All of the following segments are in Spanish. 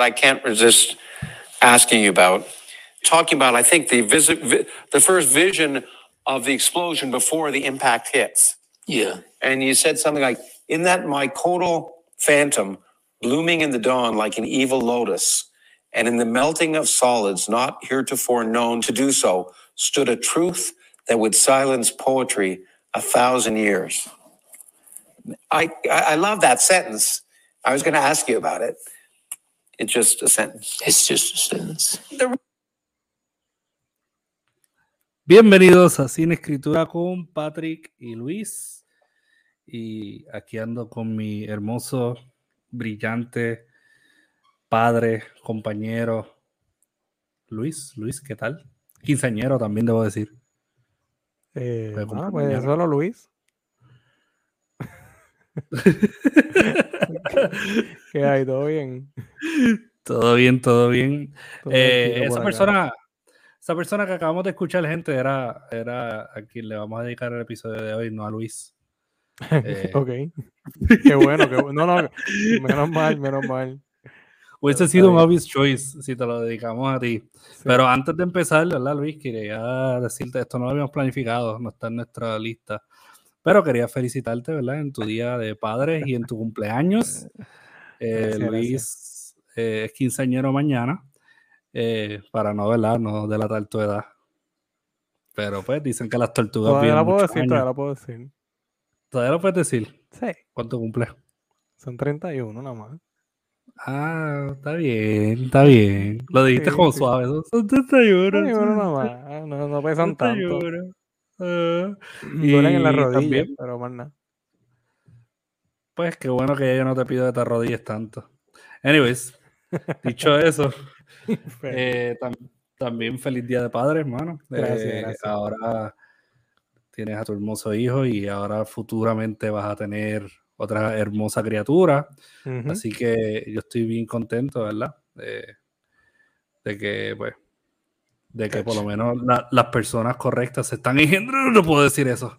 that I can't resist asking you about. Talking about, I think, the visit, vi- the first vision of the explosion before the impact hits. Yeah. And you said something like, in that mycodal phantom, blooming in the dawn like an evil lotus, and in the melting of solids not heretofore known to do so, stood a truth that would silence poetry a thousand years. I, I I love that sentence. I was going to ask you about it. It's just a sentence. It's just a sentence. Bienvenidos a Sin Escritura con Patrick y Luis. Y aquí ando con mi hermoso, brillante padre, compañero Luis. Luis, ¿qué tal? Quinceañero también debo decir. Eh, acompañar. pues solo Luis. ¿Qué hay? ¿Todo bien? todo bien, todo bien. Todo Eh, esa acá. persona, esa persona que acabamos de escuchar, gente, era, era a quien le vamos a dedicar el episodio de hoy, no a Luis. Eh, ok. Qué bueno, qué bueno. No, no, menos mal, menos mal. Hubiese sido un obvious choice si te lo dedicamos a ti. Sí. Pero antes de empezar, ¿verdad, Luis? Quería decirte, esto no lo habíamos planificado, no está en nuestra lista. Pero quería felicitarte, ¿verdad? En tu día de padres y en tu cumpleaños. Eh, Gracias, Luis eh, es quinceañero mañana, eh, para no, ¿verdad? No delatar tu edad. Pero pues dicen que las tortugas Todavía la puedo decir, años. todavía la puedo decir. ¿Todavía lo puedes decir? Sí, ¿Cuánto cumple? son 31 nada más. Ah, está bien, está bien. Lo dijiste Sí, como sí. suave. Son- Son 31. 31 nada más. No, no pesan tanto. 31. Ah, Duelen en la y rodilla, también- pero más nada. Pues qué bueno que yo no te pido que te arrodilles tanto. Anyways, dicho eso, eh, tam- también feliz día de padre, hermano. Gracias, Eh, gracias. Ahora tienes a tu hermoso hijo y ahora futuramente vas a tener otra hermosa criatura. Así que yo estoy bien contento, ¿verdad? De, de que, pues, de que por lo menos la- las personas correctas se están engendrando. No puedo decir eso.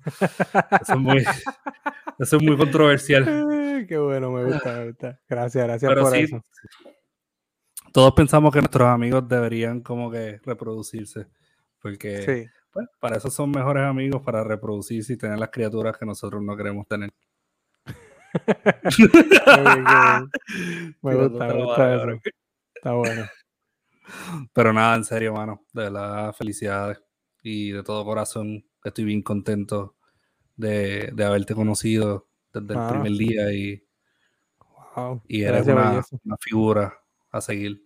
Eso es muy, eso es muy controversial. Qué bueno, me gusta, me gusta. Gracias, gracias Pero por sí, eso. todos pensamos que nuestros amigos deberían como que reproducirse. Porque Sí. pues, para eso son mejores amigos, para reproducirse y tener las criaturas que nosotros no queremos tener. Qué bien, qué bien. Me gusta, me gusta eso. Está bueno. Pero nada, en serio, mano. De verdad, felicidades. Y de todo corazón, estoy bien contento de, de haberte conocido desde el Mano. primer día y, Wow. y eres una, una figura a seguir.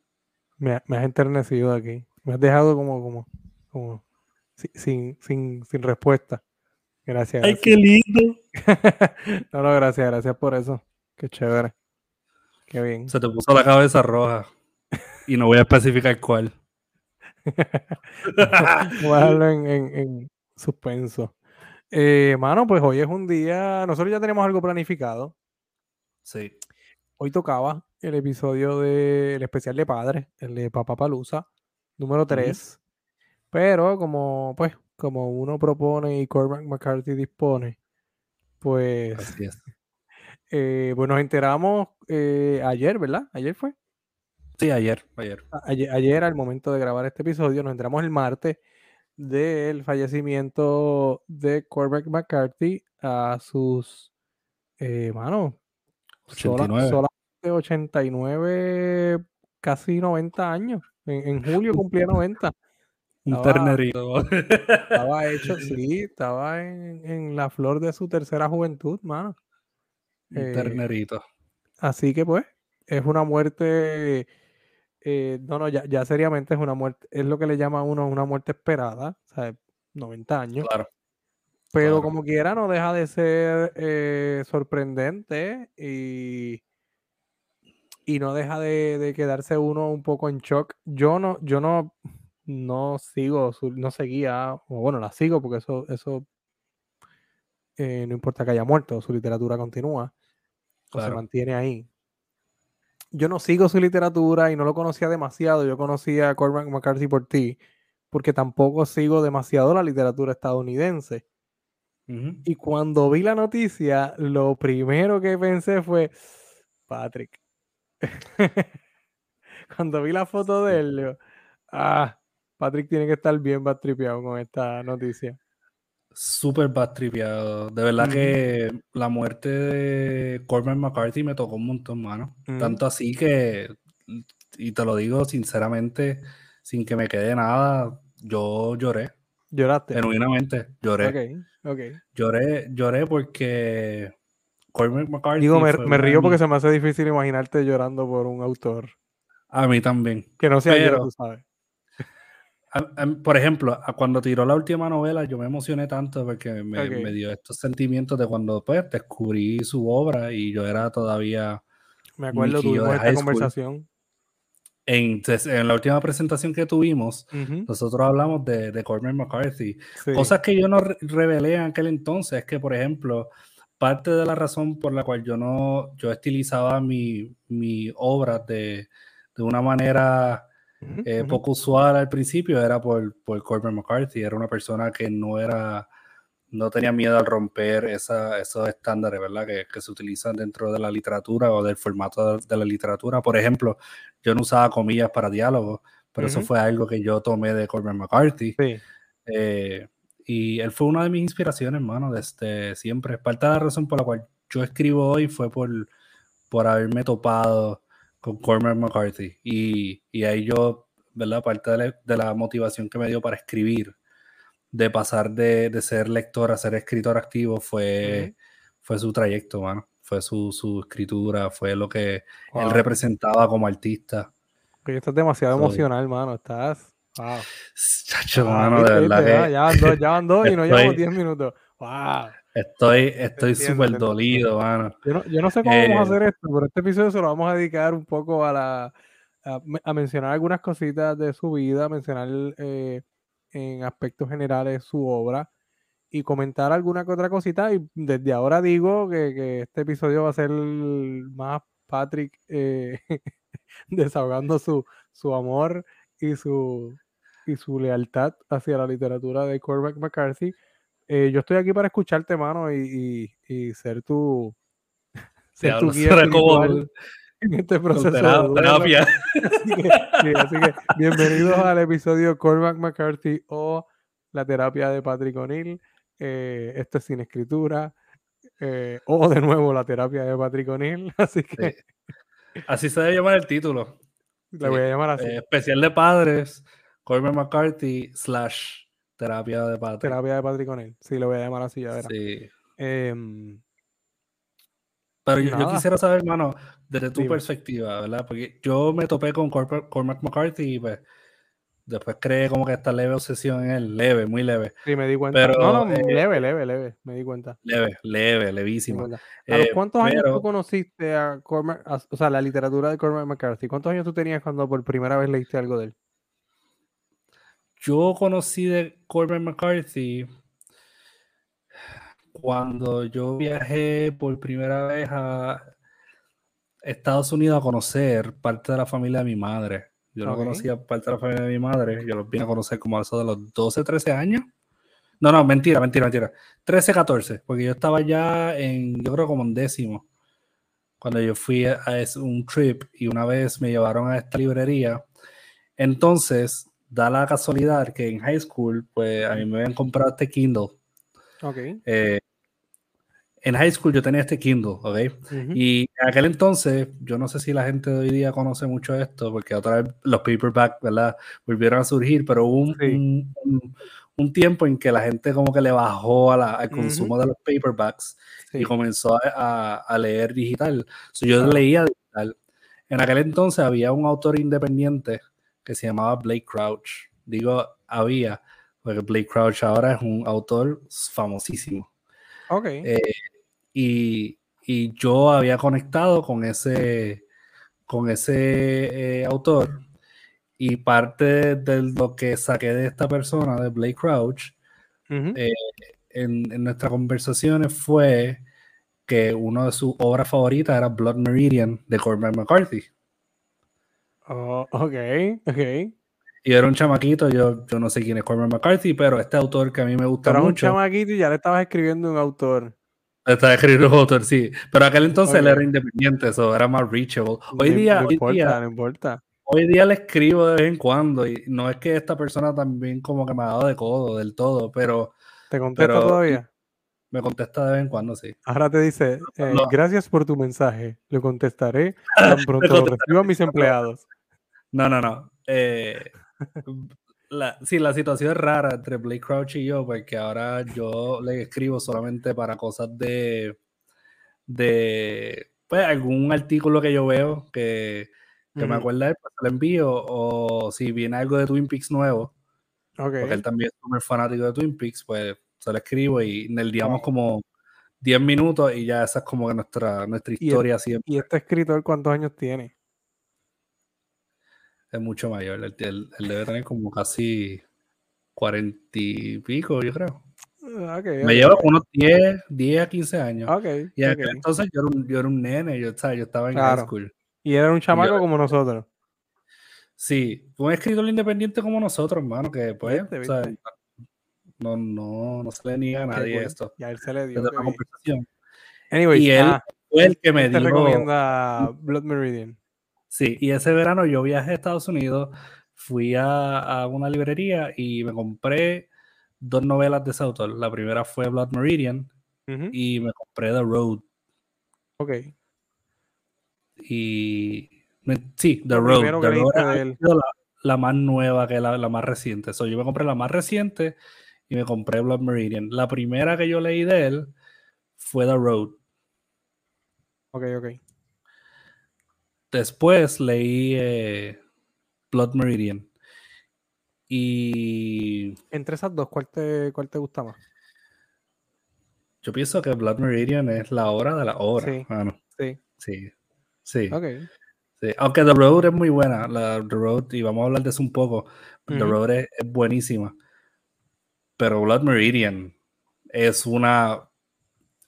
Me, ha- me has enternecido aquí. Me has dejado como, como, como si- sin, sin, sin respuesta. Gracias. gracias. lindo! no, no, gracias, gracias por eso. Qué chévere. Qué bien. Se te puso la cabeza roja. Y no voy a especificar cuál. Voy a dejarlo en, en- en suspenso. Eh, mano, pues hoy es un día. Nosotros ya tenemos algo planificado. Sí. Hoy tocaba el episodio del especial de padres, el de Papá Palusa, número 3. Pero como, pues, como uno propone y Cormac McCarthy dispone, pues, Así es. eh, pues nos enteramos eh, ayer, ¿verdad? Ayer fue. Sí, ayer, ayer. Ayer, ayer, al momento de grabar este episodio, nos enteramos el martes del fallecimiento de Cormac McCarthy a sus, eh, mano, sola- 89. solamente 89, casi 90 años. En, en julio cumplía 90. Un ternerito. Estaba hecho, sí, estaba en, en la flor de su tercera juventud, mano. Un eh, ternerito. Así que pues, es una muerte, eh, no, no, ya, ya seriamente es una muerte, es lo que le llama a uno una muerte esperada, o sea, 90 años, Claro. pero claro. como quiera no deja de ser eh, sorprendente y, y no deja de, de quedarse uno un poco en shock. Yo no, yo no, no sigo, no seguía, o bueno, la sigo porque eso, eso eh, no importa que haya muerto, su literatura continúa o se mantiene ahí. Yo no sigo su literatura y no lo conocía demasiado. Yo conocía a Cormac McCarthy por ti, porque tampoco sigo demasiado la literatura estadounidense. Y cuando vi la noticia, lo primero que pensé fue, Patrick. cuando vi la foto de él, digo, ah, Patrick tiene que estar bien batripeado con esta noticia. Súper batripeado. De verdad que la muerte de Corbin McCarthy me tocó un montón, mano. Tanto así que, y te lo digo sinceramente, sin que me quede nada, yo lloré. ¿Lloraste? Genuinamente, lloré. Ok, ok. Lloré, lloré porque Corbin McCarthy. Digo, me, me río porque se me hace difícil imaginarte llorando por un autor. A mí también. Que no sea Pero, yo, tú sabes. Por ejemplo, cuando tiró la última novela, yo me emocioné tanto porque me, me, dio estos sentimientos de cuando pues, descubrí su obra y yo era todavía. Me acuerdo, tuvimos esta conversación. En, en, la última presentación que tuvimos, nosotros hablamos de, de Cormac McCarthy. Cosas que yo no revelé en aquel entonces es que, por ejemplo, parte de la razón por la cual yo no, yo estilizaba mi, mi obra de, de una manera eh, poco usual al principio era por, por Corbin McCarthy. Era una persona que no era, no tenía miedo al romper esa, esos estándares, ¿verdad? Que, que, se utilizan dentro de la literatura o del formato de, la literatura. Por ejemplo, yo no usaba comillas para diálogos, pero eso fue algo que yo tomé de Corbin McCarthy. Eh, y él fue una de mis inspiraciones, hermano, desde siempre. Parte de la razón por la cual yo escribo hoy fue por, por haberme topado con Cormac McCarthy. Y, y, ahí yo, ¿verdad? Parte de la, motivación que me dio para escribir, de pasar de, de ser lector a ser escritor activo, fue, fue su trayecto, mano. Fue su, su escritura, fue lo que él representaba como artista. Porque estás demasiado emocional, mano. Estás. Wow. Chacho, mano, de verdad que. Ya van dos, ya van dos y no llevamos 10 minutos. Wow. Estoy estoy súper dolido, mano. Yo no, yo no sé cómo vamos a hacer eh, esto, pero este episodio se lo vamos a dedicar un poco a la a, mencionar algunas cositas de su vida, mencionar eh, en aspectos generales su obra y comentar alguna que otra cosita. Y desde ahora digo que, que este episodio va a ser más Patrick eh, desahogando su, su amor y su, y su lealtad hacia la literatura de Cormac McCarthy eh, yo estoy aquí para escucharte, mano, y, y, ser tu, ser tu guía en este proceso de terapia. Así que, bienvenidos al episodio Cormac McCarthy o la terapia de Patrick O'Neill. Eh, esto es sin escritura. Eh, o de nuevo la terapia de Patrick O'Neill. Así que. Así se debe llamar el título. Le voy a llamar así. especial de padres, Cormac McCarthy slash Terapia de Patrick. Terapia de Patrick con él. Sí, lo voy a llamar así, ya verás. Sí. Em, pero yo, quisiera saber, hermano, desde tu perspectiva, ¿verdad? Porque yo me topé con Cormac McCarthy y pues después creé como que esta leve obsesión en él, leve, muy leve. Sí, me di cuenta. Pero, no, no, eh, leve, leve, leve, me di cuenta. Leve, leve, levísimo. ¿A los cuántos años tú conociste a Cormac, o sea, la literatura de Cormac McCarthy? ¿Cuántos años tú tenías cuando por primera vez leíste algo de él? Yo conocí de Corbin McCarthy cuando yo viajé por primera vez a Estados Unidos a conocer parte de la familia de mi madre. Yo no conocía parte de la familia de mi madre, yo los vine a conocer como a eso de los 12, 13 años. No, no, mentira, mentira, mentira. 13, 14, porque yo estaba ya en, yo creo como en décimo, cuando yo fui a, a un trip y una vez me llevaron a esta librería. Entonces, da la casualidad que en high school, pues a mí me habían comprado este Kindle. Ok. Eh, en high school yo tenía este Kindle, ¿ok? Y en aquel entonces, yo no sé si la gente de hoy día conoce mucho esto, porque otra vez los paperbacks, ¿verdad? Volvieron a surgir, pero hubo un, un, tiempo en que la gente como que le bajó al consumo de los paperbacks y comenzó a, a, leer digital. yo leía digital. En aquel entonces había un autor independiente que se llamaba Blake Crouch. Digo había, porque Blake Crouch ahora es un autor famosísimo. Ok. Eh, y, y, yo había conectado con ese, con ese eh, autor. Y parte de lo que saqué de esta persona, de Blake Crouch, eh, en, en, nuestras conversaciones fue que una de sus obras favoritas era Blood Meridian de Cormac McCarthy. Oh, ok, ok. Y era un chamaquito, yo, yo no sé quién es Cormac McCarthy, pero este autor que a mí me gusta pero mucho. un chamaquito y ya le estabas escribiendo un autor. Estaba escribiendo un autor, sí. Pero aquel entonces él era independiente, eso era más reachable. Hoy día. No hoy importa, día, no importa. hoy día le escribo de vez en cuando y no es que esta persona también como que me ha dado de codo del todo, pero ¿Te contesta Pero- todavía? me contesta de vez en cuando, sí. Ahora te dice, eh, No. gracias por tu mensaje. Lo contestaré tan pronto lo contestaré. reciban mis empleados. No, no, no. Eh, la, sí, la situación es rara entre Blake Crouch y yo, porque ahora yo le escribo solamente para cosas de, de pues, algún artículo que yo veo que, que me acuerda de él, pues se lo envío, o si viene algo de Twin Peaks nuevo, Ok. porque él también es súper fanático de Twin Peaks, pues se lo escribo y en el digamos como 10 minutos y ya esa es como que nuestra, nuestra Y el- historia siempre ¿Y este escritor cuántos años tiene? Es mucho mayor. Él, él- él debe tener como casi 40 y pico, yo creo. Ah, Me lleva unos 10, 10 a 15 años. Ok, y aquel entonces yo era, un, yo era un nene, yo, ¿sabes? yo estaba en Claro. high school. Y era un chamaco yo- como nosotros. Sí, un escritor independiente como nosotros, hermano, que pues, ¿sabes? viste. No, no, no se le niega a nadie cool. esto. Y a él se le dio. Anyways, Y él ah, Fue el que me te recomienda Blood Meridian. Sí, y ese verano yo viajé a Estados Unidos, fui a, a una librería y me compré dos novelas de ese autor. La primera fue Blood Meridian y me compré The Road. Ok. Y sí, The Road. The Road la más nueva que la, la más reciente. So, yo me compré la más reciente y me compré Blood Meridian. La primera que yo leí de él fue The Road. Ok, ok. Después leí eh, Blood Meridian. Y Entre esas dos, ¿cuál te, cuál te gusta más? yo pienso que Blood Meridian es la hora de la hora. Sí. mano. Sí. Sí. Sí. Ok. sí. Aunque The Road es muy buena. La, The Road, y vamos a hablar de eso un poco. The. Road es, es buenísima. Pero Blood Meridian es una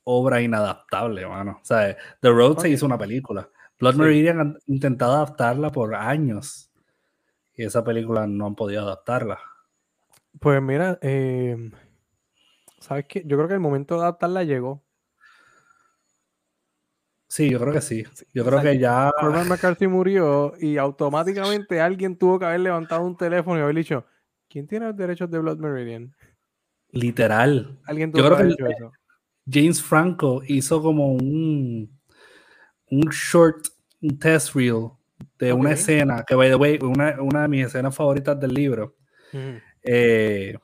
obra inadaptable, mano. O sea, The Road se hizo una película. Blood Sí. Meridian han intentado adaptarla por años. Y esa película no han podido adaptarla. Pues mira, eh, ¿sabes qué? Yo creo que el momento de adaptarla llegó. Sí, yo creo que sí. Yo o creo sea, que ya. Cormac McCarthy murió y automáticamente alguien tuvo que haber levantado un teléfono y haber dicho, ¿quién tiene los derechos de Blood Meridian? Literal. Alguien Yo tuvo que creo haber que hecho eso. James Franco hizo como un, un short, un test reel de una Ok. escena, que by the way, una, una de mis escenas favoritas del libro, Ujú. eh,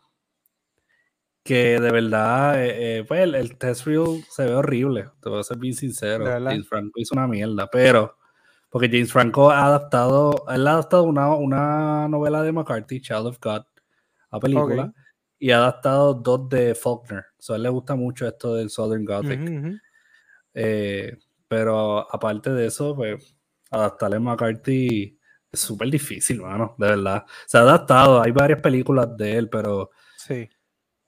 que de verdad, eh, eh, pues el, el test reel se ve horrible, te voy a ser bien sincero. James Franco hizo una mierda, pero porque James Franco ha adaptado, él ha adaptado una, una novela de McCarthy, Child of God, a película, Ok. y ha adaptado dos de Faulkner. So, a él le gusta mucho esto del Southern Gothic. Eh, pero aparte de eso, pues adaptarle a McCarthy es súper difícil, mano, de verdad. Se ha adaptado, hay varias películas de él, pero Sí. es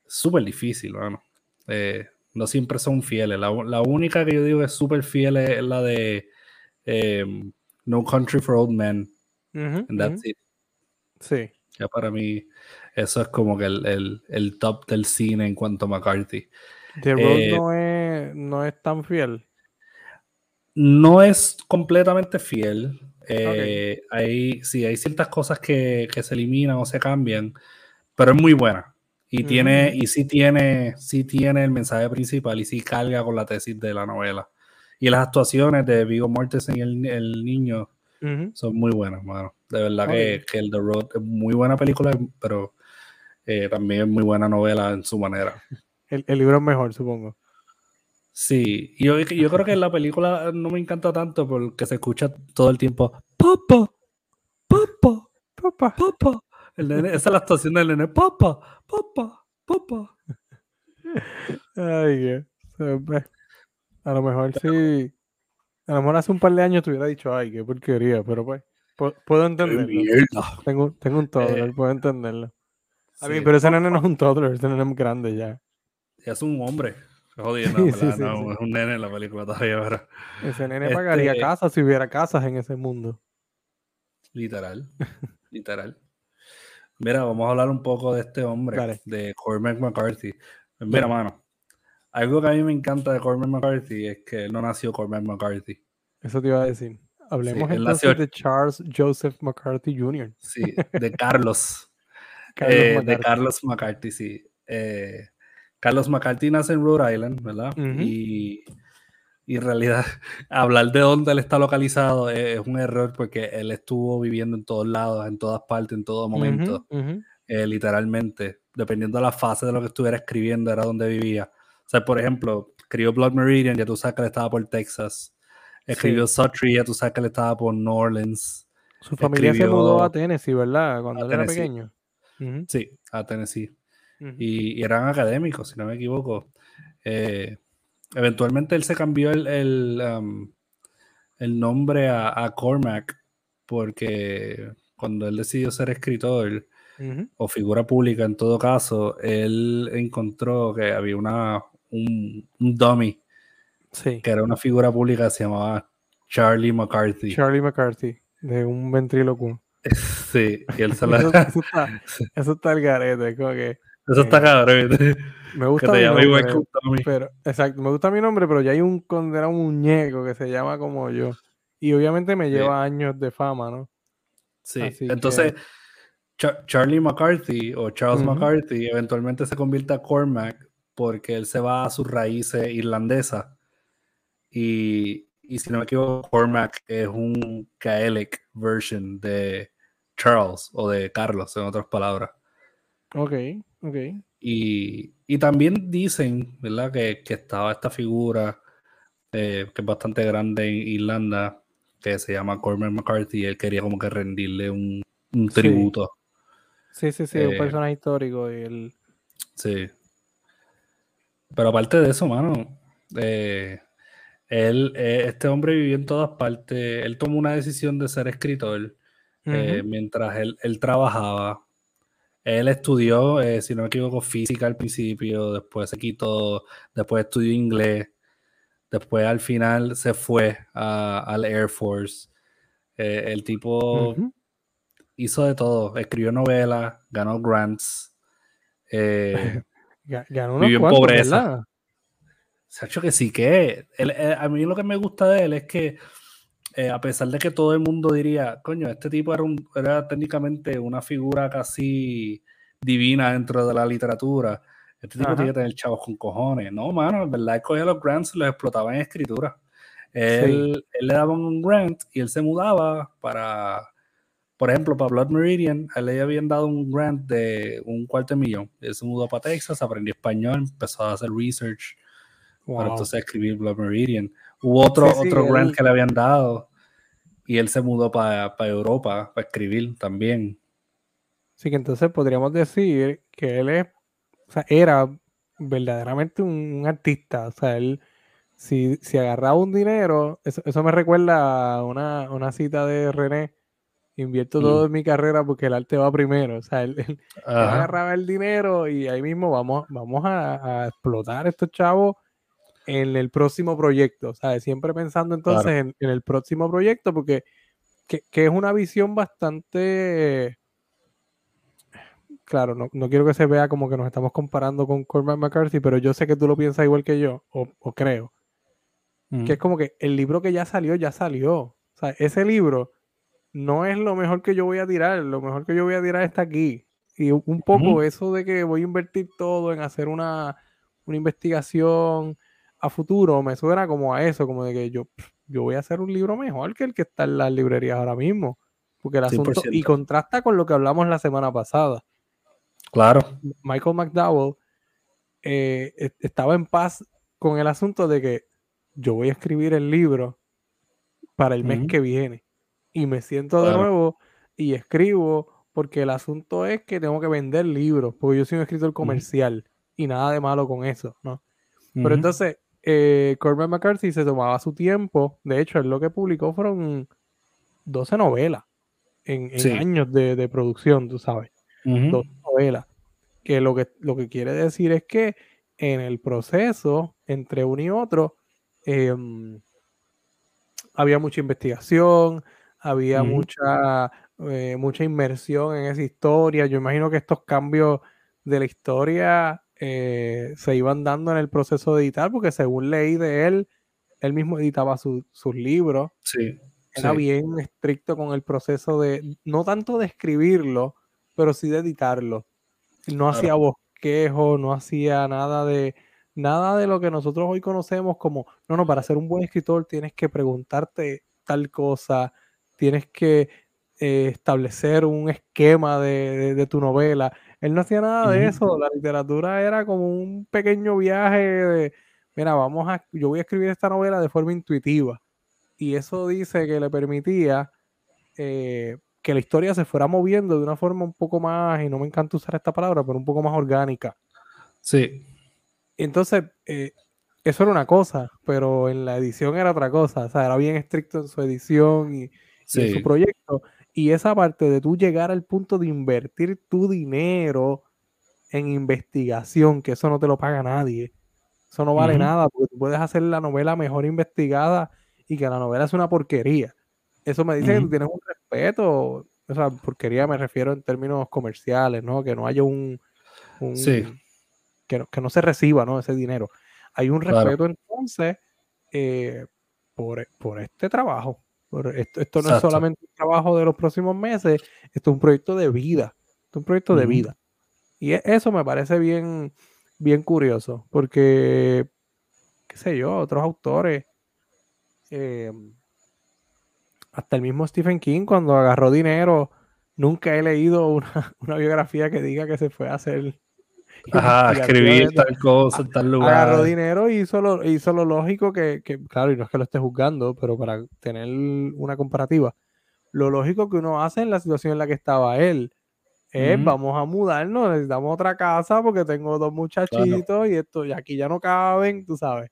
súper difícil, mano. Eh, no siempre son fieles. La, la única que yo digo que es súper fiel es la de em, No Country for Old Men. Ujú, and that's ujú. it. Sí. Ya para mí, eso es como que el, el- el top del cine en cuanto a McCarthy. The Road Eh, no, es, no es tan fiel. No es completamente fiel. eh, hay, sí, hay ciertas cosas que, que se eliminan o se cambian, pero es muy buena. Y Ujú. tiene, y sí tiene, sí tiene el mensaje principal y sí carga con la tesis de la novela. Y las actuaciones de Vigo Mortensen y el, el niño Ujú. son muy buenas, mano. De verdad que, Ok. que el The Road es muy buena película, pero eh, también es muy buena novela en su manera. El, el libro es mejor, supongo. Sí, yo, yo creo que la película no me encanta tanto porque se escucha todo el tiempo Papa, Papa, Papá. Papa. El nene, esa es la actuación del nene, Papa, Papa, Papa. Ay. A lo mejor sí. A lo mejor hace un par de años te hubiera dicho, ay, qué porquería, pero pues, pu- puedo entenderlo. Tengo, tengo un toddler, Eh, puedo entenderlo. A mí, Sí, pero ese nene no es un toddler, ese nene es grande ya. Es un hombre. Jodiendo, Sí, ¿verdad? sí, sí, no, sí. es un nene en la película todavía, pero Ese nene pagaría Este- casas si hubiera casas en ese mundo. literal, literal. Mira, vamos a hablar un poco de este hombre, Dale. de Cormac McCarthy. Pues Mira, mano, algo que a mí me encanta de Cormac McCarthy es que él no nació Cormac McCarthy. Eso te iba a decir. Hablemos él entonces nació- de Charles Joseph McCarthy Jr. Sí, de Carlos. Carlos eh, de. Carlos McCarthy, sí. Eh, Carlos McCarthy nace en Rhode Island, ¿verdad? Ujú. y, y en realidad, hablar de dónde él está localizado es, es un error porque él estuvo viviendo en todos lados, en todas partes, en todo momento, eh, literalmente. Dependiendo de la fase de lo que estuviera escribiendo, era donde vivía. O sea, por ejemplo, escribió Blood Meridian, ya tú sabes que él estaba por Texas. Escribió Suttree, ya tú sabes que él estaba por New Orleans. Su familia se mudó a Tennessee, ¿verdad? Cuando él era pequeño. Sí, a Tennessee. Y, y eran académicos, si no me equivoco. Eh, eventualmente él se cambió el, el, um, el nombre a, a Cormac porque cuando él decidió ser escritor o figura pública en todo caso, él encontró que había una, un, un dummy Sí. que era una figura pública que se llamaba Charlie McCarthy. Charlie McCarthy, de un ventrílocuo. sí, y él se la... Eso, eso está, eso está el garete, como que Eso está cabrón. ¿viste? me que gusta te mi igual nombre, que pero exacto, me gusta mi nombre, pero ya hay un condenado muñeco que se llama como yo. Y obviamente me Sí. lleva años de fama, ¿no? Sí, Así entonces Cha- Charlie McCarthy o Charles. McCarthy eventualmente se convierte a Cormac porque él se va a sus raíces irlandesas y, y si no me equivoco Cormac es un Gaelic version de Charles o de Carlos en otras palabras Ok, y, y también dicen ¿verdad? Que, que estaba esta figura eh, que es bastante grande en Irlanda que se llama Cormac McCarthy y él quería como que rendirle un, un tributo Sí, sí, sí, un Eh, personaje histórico y el... Sí. Pero aparte de eso, mano, eh, él, este hombre vivió en todas partes. Él tomó una decisión de ser escritor mientras él, él trabajaba. Él estudió, eh, si no me equivoco, física al principio, después se quitó, después estudió inglés, después al final se fue a- al Air Force. Eh, el tipo hizo de todo, escribió novelas, ganó grants. eh, Ga- Ganó Vivió en cuantos, pobreza. ¿verdad? Sacho que sí que él- él- a mí lo que me gusta de él es que eh, a pesar de que todo el mundo diría, coño, este tipo era, un, era técnicamente una figura casi divina dentro de la literatura. Este tipo Ajá. tiene que tener chavos con cojones. No, mano, en verdad, él cogía los grants y los explotaba en escritura. Él, él le daba un grant y él se mudaba para, por ejemplo, para Blood Meridian, a él le habían dado un grant de un cuarto de millón. Él se mudó para Texas, aprendió español, empezó a hacer research para Wow. entonces escribir Blood Meridian. Hubo otro, Sí, sí, otro grant él- que le habían dado y él se mudó para Europa para escribir también. Así que entonces podríamos decir que él es, o sea, era verdaderamente un, un artista. O sea, él, si, si agarraba un dinero, eso, eso me recuerda a una, una cita de René. Invierto Mm. todo en mi carrera porque el arte va primero. O sea, él, él- él Ajá. agarraba el dinero y ahí mismo vamos, vamos a, a explotar a estos chavos en el próximo proyecto. Sea, siempre pensando entonces Claro. en, en el próximo proyecto porque que, que es una visión bastante claro, no, no quiero que se vea como que nos estamos comparando con Cormac McCarthy, pero yo sé que tú lo piensas igual que yo, o, o creo, que es como que el libro que ya salió, ya salió. O sea, ese libro no es lo mejor que yo voy a tirar, lo mejor que yo voy a tirar está aquí. Y un- poco eso de que voy a invertir todo en hacer una, una investigación a futuro, me suena como a eso, como de que yo, yo voy a hacer un libro mejor que el que está en las librerías ahora mismo. Porque el asunto, y 100%. contrasta con lo que hablamos la semana pasada. Claro. Michael McDowell eh, e- estaba en paz con el asunto de que yo voy a escribir el libro para el mes que viene. Y me siento de Claro. nuevo y escribo porque el asunto es que tengo que vender libros, porque yo soy un escritor comercial y nada de malo con eso, ¿no? Pero entonces, eh, Cormac McCarthy se tomaba su tiempo, de hecho, él lo que publicó fueron 12 novelas en, en Sí. años de, de producción, tú sabes Ujú. dos novelas. Que lo, que lo que quiere decir es que en el proceso, entre uno y otro, em, había mucha investigación, había mucha, eh, mucha inmersión en esa historia. Yo imagino que estos cambios de la historia eh, se iban dando en el proceso de editar, porque según leí de él, él mismo editaba su- sus libros. Sí. era Sí. bien estricto con el proceso de, no tanto de escribirlo, pero sí de editarlo. No hacía bosquejo, no hacía nada de, nada de lo que nosotros hoy conocemos como, no, no, para ser un buen escritor tienes que preguntarte tal cosa, tienes que eh, establecer un esquema de, de- de tu novela. Él no hacía nada de eso, la literatura era como un pequeño viaje de, mira, vamos a, yo voy a escribir esta novela de forma intuitiva. Y eso dice que le permitía eh, que la historia se fuera moviendo de una forma un poco más, y no me encanta usar esta palabra, pero un poco más orgánica. Sí, Entonces, eh, eso era una cosa, pero en la edición era otra cosa. O sea, era bien estricto en su edición y, y en su proyecto. Y esa parte de tú llegar al punto de invertir tu dinero en investigación, que eso no te lo paga nadie. Eso no vale nada, porque tú puedes hacer la novela mejor investigada y que la novela es una porquería. Eso me dice que tú tienes un respeto. O sea, porquería me refiero en términos comerciales, ¿no? Que no haya un, un- Sí. que, no, que no se reciba, ¿no? Ese dinero. Hay un Claro. respeto entonces eh, por, por este trabajo. Esto, esto no es solamente un trabajo de los próximos meses, esto es un proyecto de vida. Esto es un proyecto de vida. Y e- eso me parece bien, bien curioso, porque, qué sé yo, otros autores, eh, hasta el mismo Stephen King, cuando agarró dinero, nunca he leído una, una biografía que diga que se fue a hacer. Ajá, escribir tal cosa en tal lugar. Agarró dinero y hizo lo, hizo lo lógico que, que, claro, y no es que lo esté juzgando, pero para tener una comparativa, lo lógico que uno hace en la situación en la que estaba él es Ujú. vamos a mudarnos, necesitamos otra casa porque tengo dos muchachitos y esto, y aquí ya no caben, tú sabes.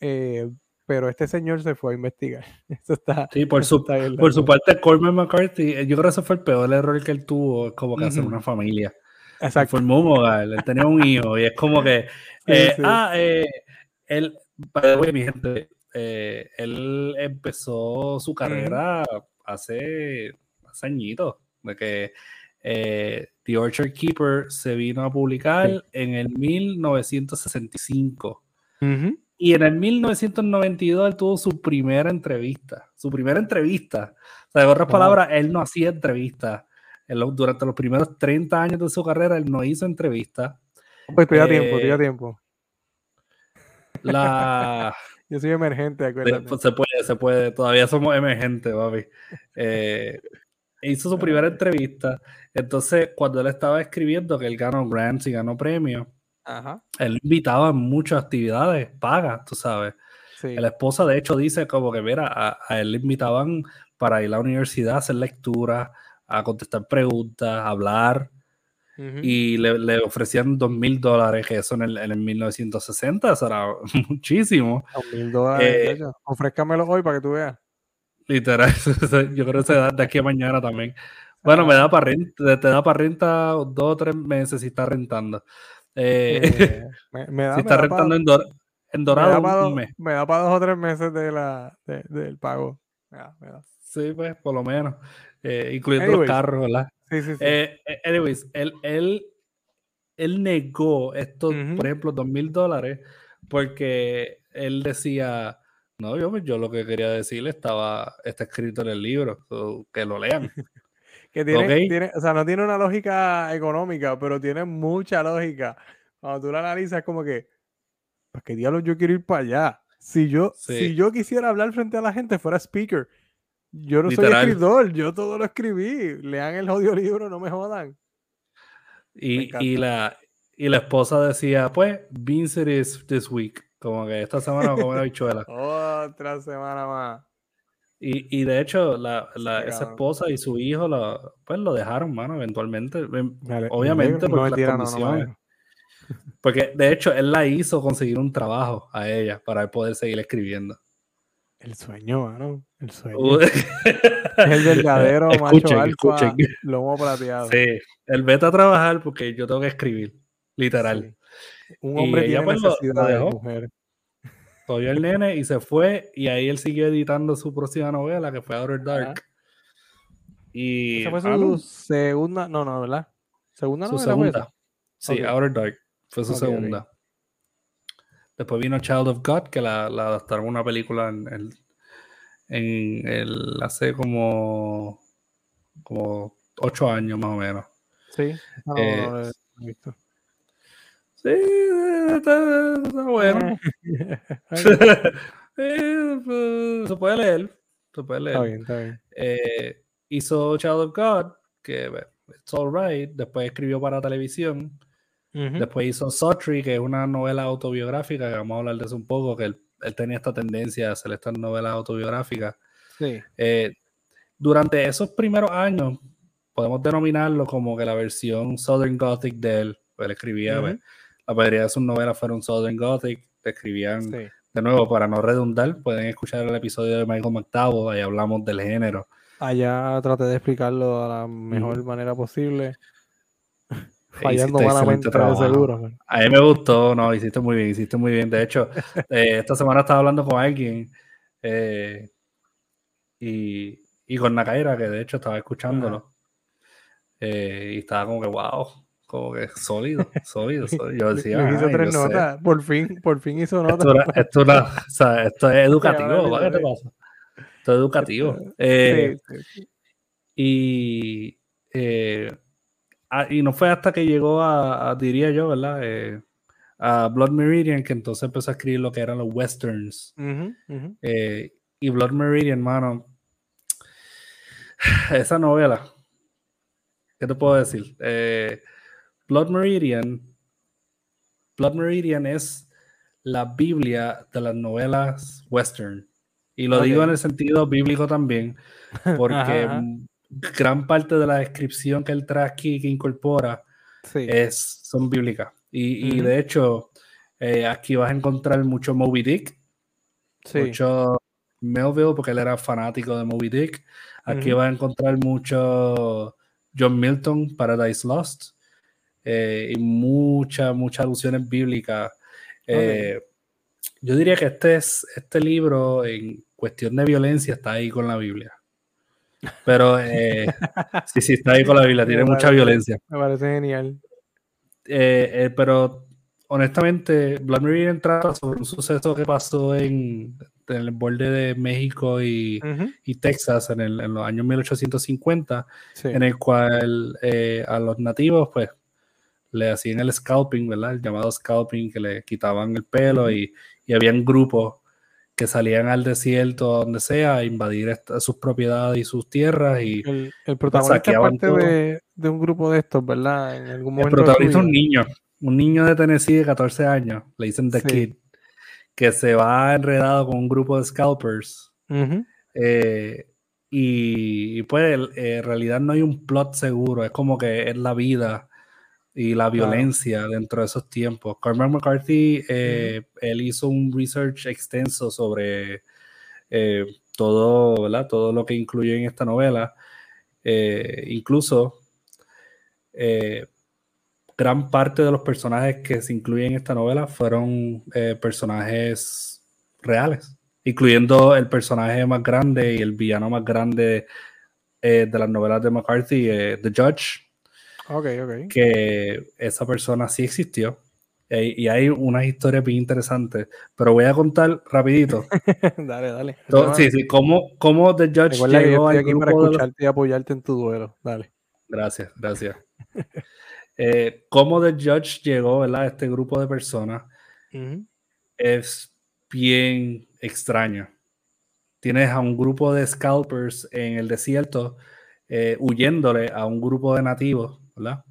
Eh, pero este señor se fue a investigar. Eso está, Sí, por su, por su parte, Cormac McCarthy, eh, yo creo que ese fue el peor error que él tuvo, como que hacer Ujú. una familia. Exacto. formó un hogar, él tenía un hijo y es como que, eh, sí. ah, eh, él, way, mi gente, eh, él empezó su carrera hace, hace añitos, de que eh, The Orchard Keeper se vino a publicar Sí. en el 1965. Ujú. Y en el 1992 él tuvo su primera entrevista. Su primera entrevista. O sea, en otras palabras, él no hacía entrevistas. Él durante los primeros 30 años de su carrera, él no hizo entrevistas. Pues te da tiempo, te da Eh, tiempo. La... Yo soy emergente, acuérdate. pues se puede, se puede. Todavía somos emergentes, papi. Eh, hizo su primera entrevista. Entonces, cuando él estaba escribiendo que él ganó grants y ganó premios, él invitaba a muchas actividades pagas, tú sabes. Sí. La esposa, de hecho, dice como que, mira, a, a él le invitaban para ir a la universidad a hacer lectura, a contestar preguntas, a hablar, y le, le ofrecían dos mil dólares, que eso en el, en el 1960, eso era muchísimo, Dos mil dólares, Eh. Ofrézcamelo hoy para que tú veas. literal. Yo creo que se da de aquí a mañana también. Bueno, me da para renta, te da para renta dos o tres meses si estás rentando. Eh, Eh, me, me da, si estás rentando en, dor- en me dorado da un, dos- un mes. me da para dos o tres meses de la, de- del pago. Me da, me da. Sí, pues, por lo menos. Eh, incluyendo Anyways. los carros, ¿verdad? Sí, sí, sí. Eh, eh, anyways, él, él, él negó estos, Ujú. por ejemplo, dos mil dólares porque él decía, no, yo, yo lo que quería decirle estaba, está escrito en el libro, so, que lo lean. que tiene, ok. tiene, o sea, no tiene una lógica económica, pero tiene mucha lógica. Cuando tú la analizas, como que, ¿para qué diablos yo quiero ir para allá? Si yo, Sí. si yo quisiera hablar frente a la gente, fuera speaker. Yo no soy escritor, yo todo lo escribí. Lean el jodido libro, no me jodan. Y, y, la, y la esposa decía, pues, Vincent is this week, como que esta semana va a comer habichuela. Otra semana más. Y, y de hecho, la, la- esa esposa y su hijo, la- pues lo dejaron, mano, eventualmente. Obviamente, no las no, no me condiciones. Porque de hecho, él la hizo conseguir un trabajo a ella para poder seguir escribiendo. El sueño, mano. El sueño. Es el verdadero macho Escuchen, alfa, escuchen. lomo plateado. Sí, él vete a trabajar porque yo tengo que escribir, literal. Sí. Un Y hombre ella, tiene pues, lo- lo necesidad de mujer. Cogió el nene y se fue, y ahí él siguió editando su próxima novela, que fue Outer Dark. Y Esa fue su mano, segunda, no, no, ¿verdad? Segunda su novela fue esa? segunda. Sí, Ok. Outer Dark fue su segunda. Después vino Child of God, que la, la adaptaron a una película en, en- en el, hace como, como ocho años más o menos. Sí, no, Eh, no lo he visto. Sí, está, está bueno. Eh, pues, se puede leer. Se puede leer. Está bien, está bien. Eh, hizo Child of God, que it's alright. Después escribió para televisión. Después hizo Sotri, que es una novela autobiográfica, que vamos a hablar de eso un poco, que él, él tenía esta tendencia a hacer estas novelas autobiográficas. Sí. Eh, durante esos primeros años, podemos denominarlo como que la versión Southern Gothic de él. Él escribía, pues, la mayoría de sus novelas fueron Southern Gothic, escribían, Sí. de nuevo, para no redundar, pueden escuchar el episodio de Michael McDowell, ahí hablamos del género. Allá traté de explicarlo a la mejor manera posible. Fallando Hiciste malamente, trabajo. seguro. man. A mí me gustó, no, hiciste muy bien, hiciste muy bien. De hecho, eh, esta semana estaba hablando con alguien eh, y, y con Nakaira, que de hecho estaba escuchándolo. eh, y estaba como que, wow, como que sólido, sólido, sólido. Yo Le- decía, le hizo "Ay, tres sé". notas. Por fin, por fin hizo notas. Esto, era- esto, era- o sea, esto es educativo. ¿qué te pasa? Esto es educativo. Eh, Sí, sí, sí. y, eh, ah, y no fue hasta que llegó a, a, diría yo, ¿verdad? Eh, a Blood Meridian que entonces empezó a escribir lo que eran los westerns. Ujú, ujú. Eh, y Blood Meridian, mano, esa novela, ¿qué te puedo decir? Eh, Blood Meridian, Blood Meridian es la Biblia de las novelas western. Y lo Ok. digo en el sentido bíblico también, porque Ajá, ajá. Mm, gran parte de la descripción que él trae aquí, que incorpora, Sí. es, son bíblicas. Y, y de hecho, eh, aquí vas a encontrar mucho Moby Dick, sí. mucho Melville, porque él era fanático de Moby Dick. Aquí Ujú. vas a encontrar mucho John Milton, Paradise Lost, eh, y muchas, muchas alusiones bíblicas. Eh, Yo diría que este, es, este libro, en cuestión de violencia, está ahí con la Biblia. Pero eh, sí, sí, está ahí con la Biblia, tiene Me mucha parece- violencia. Me parece genial. Eh, eh, pero honestamente, Meridian trata sobre un suceso que pasó en, en el borde de México y, Ujú. y Texas en, el- en los años 1850, Sí. en el cual eh, a los nativos, pues, le hacían el scalping, ¿verdad? El llamado scalping, que le quitaban el pelo y, y habían grupos que salían al desierto, a donde sea, a invadir esta- sus propiedades y sus tierras y El, el protagonista es parte de, de un grupo de estos, ¿verdad? En algún El momento. su protagonista es un niño, un niño de Tennessee de 14 años, le dicen The Sí. Kid, que se va enredado con un grupo de scalpers. Eh, y, y, pues el- en realidad no hay un plot seguro, es como que es la vida y la violencia dentro de esos tiempos. Cormac McCarthy, eh, él hizo un research extenso sobre eh, todo, ¿verdad? todo lo que incluye en esta novela. Eh, incluso gran parte de los personajes que se incluyen en esta novela fueron personajes reales, incluyendo el personaje más grande y el villano más grande de las novelas de McCarthy, The Judge, Ok, ok. que esa persona sí existió. Y hay unas historias bien interesantes, pero voy a contar rapidito. dale, dale. Sí, sí, cómo, cómo The Judge Recuerda que yo llegó estoy al aquí para los- escucharte y apoyarte en tu duelo. Dale. Gracias, gracias. Eh, cómo The Judge llegó ¿verdad? a este grupo de personas es bien extraño. Tienes a un grupo de scalpers en el desierto eh, huyéndole a un grupo de nativos, ¿verdad?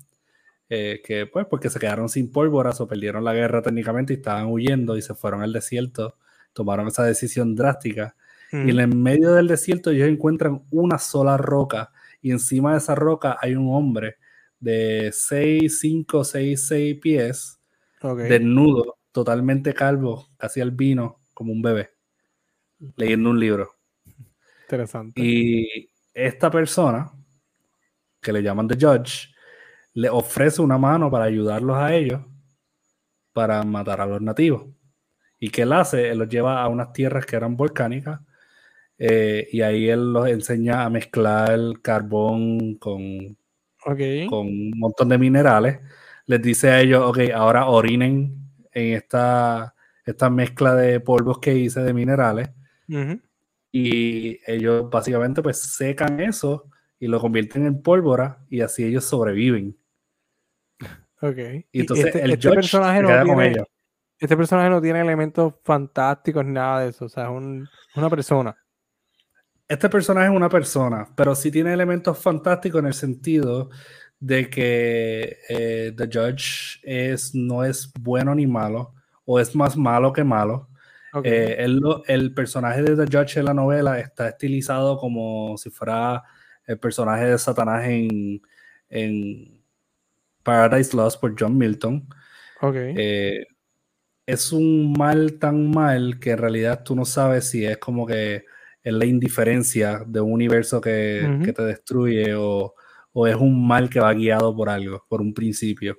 Eh, que pues porque se quedaron sin pólvoras o perdieron la guerra técnicamente y estaban huyendo y se fueron al desierto, tomaron esa decisión drástica y en el medio del desierto ellos encuentran una sola roca y encima de esa roca hay un hombre de 6, 5, 6, 6 pies, desnudo, totalmente calvo, casi albino, como un bebé, leyendo un libro. Interesante. Y esta persona, que le llaman The Judge, le ofrece una mano para ayudarlos a ellos para matar a los nativos. ¿Y qué él hace? Él los lleva a unas tierras que eran volcánicas eh, y ahí él los enseña a mezclar el carbón con, ok. con un montón de minerales. Les dice a ellos, ok, ahora orinen en esta, esta mezcla de polvos que hice de minerales y ellos básicamente pues secan eso y lo convierten en pólvora y así ellos sobreviven. Ok. Y entonces este, el este Judge personaje no tiene, este personaje no tiene elementos fantásticos, nada de eso. O sea, es un- una persona. Este personaje es una persona, pero sí tiene elementos fantásticos en el sentido de que eh, The Judge es, no es bueno ni malo, o es más malo que malo. Ok. Eh, él el personaje de The Judge en la novela está estilizado como si fuera el personaje de Satanás en, en Paradise Lost por John Milton. ok. Eh, es un mal tan mal que en realidad tú no sabes si es como que es la indiferencia de un universo que, te destruye o, o es un mal que va guiado por algo, por un principio.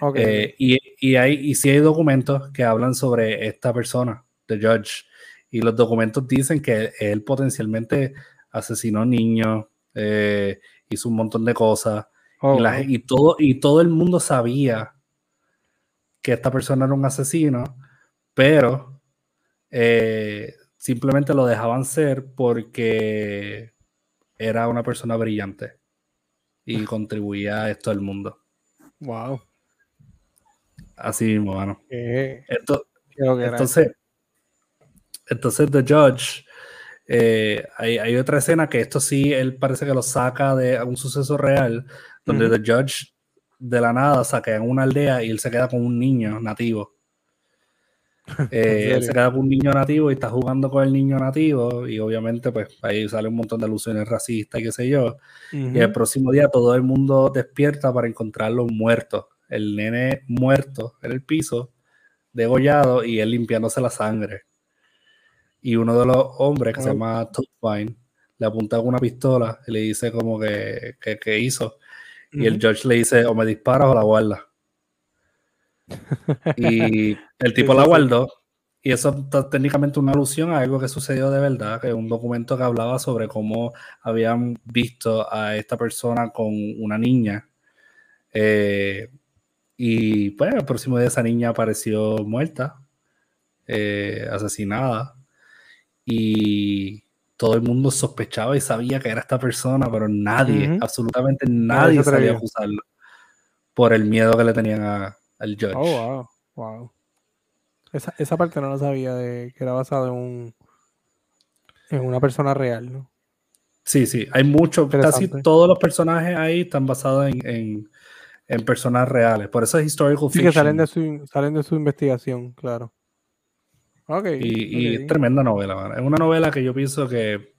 ok. Eh, y, y, hay, y sí hay documentos que hablan sobre esta persona, The Judge, y los documentos dicen que él potencialmente asesinó niños, eh, hizo un montón de cosas, Oh, y, la- wow. y todo, y todo el mundo sabía que esta persona era un asesino, pero eh, simplemente lo dejaban ser porque era una persona brillante y contribuía a esto del mundo. Wow. Así mismo, Esto- que era. entonces, entonces The Judge, eh, hay, hay otra escena que esto sí, él parece que lo saca de un suceso real, donde Ujú. The Judge de la nada saca en una aldea y él se queda con un niño nativo. Eh, él se queda con un niño nativo y está jugando con el niño nativo y obviamente pues ahí sale un montón de alusiones racistas y qué sé yo. Y el próximo día todo el mundo despierta para encontrarlo muerto. El nene muerto en el piso, degollado y él limpiándose la sangre. Y uno de los hombres que se Wow. llama Tupine le apunta con una pistola y le dice como que, que, que hizo. Y el. George le dice o me disparas o la guardas. Y el tipo la guardó. Y eso está técnicamente una alusión a algo que sucedió de verdad, que es un documento que hablaba sobre cómo habían visto a esta persona con una niña. Eh, y pues el próximo día esa niña apareció muerta, eh, asesinada. Y todo el mundo sospechaba y sabía que era esta persona, pero nadie, absolutamente Nadie nadie sabía acusarlo por el miedo que le tenían a- al judge. Oh, wow. Wow. Esa, esa parte no la sabía de que era basado en un en una persona real, ¿no? Sí, sí, hay muchos, casi todos los personajes ahí están basados en, en- en personas reales. Por eso es historical Sí, fiction. que salen de su salen de su investigación, claro. Y, es tremenda novela, mano. Es una novela que yo pienso que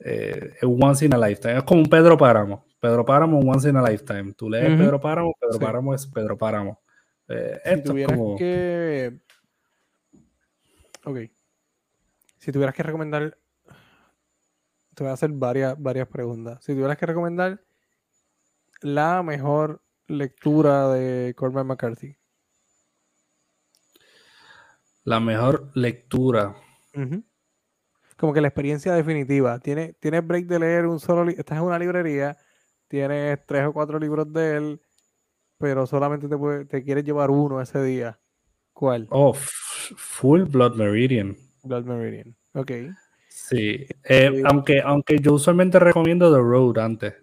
eh, es once in a lifetime. Es como un Pedro Páramo. Pedro Páramo, once in a lifetime. Tú lees. Pedro Páramo, Pedro Sí. Páramo es Pedro Páramo. Eh, Si esto es tuvieras como... que. Ok. Si tuvieras que recomendar. Te voy a hacer varias, varias preguntas. Si tuvieras que recomendar la mejor lectura de Cormac McCarthy. La mejor lectura. Como que la experiencia definitiva. Tienes, tienes break de leer un solo libro. Estás en una librería, tienes tres o cuatro libros de él, pero solamente te, puede- te quieres llevar uno ese día. ¿Cuál? Oh, Full Blood Meridian. Blood Meridian. Ok. Sí. Eh, Sí. aunque, aunque yo usualmente recomiendo The Road antes.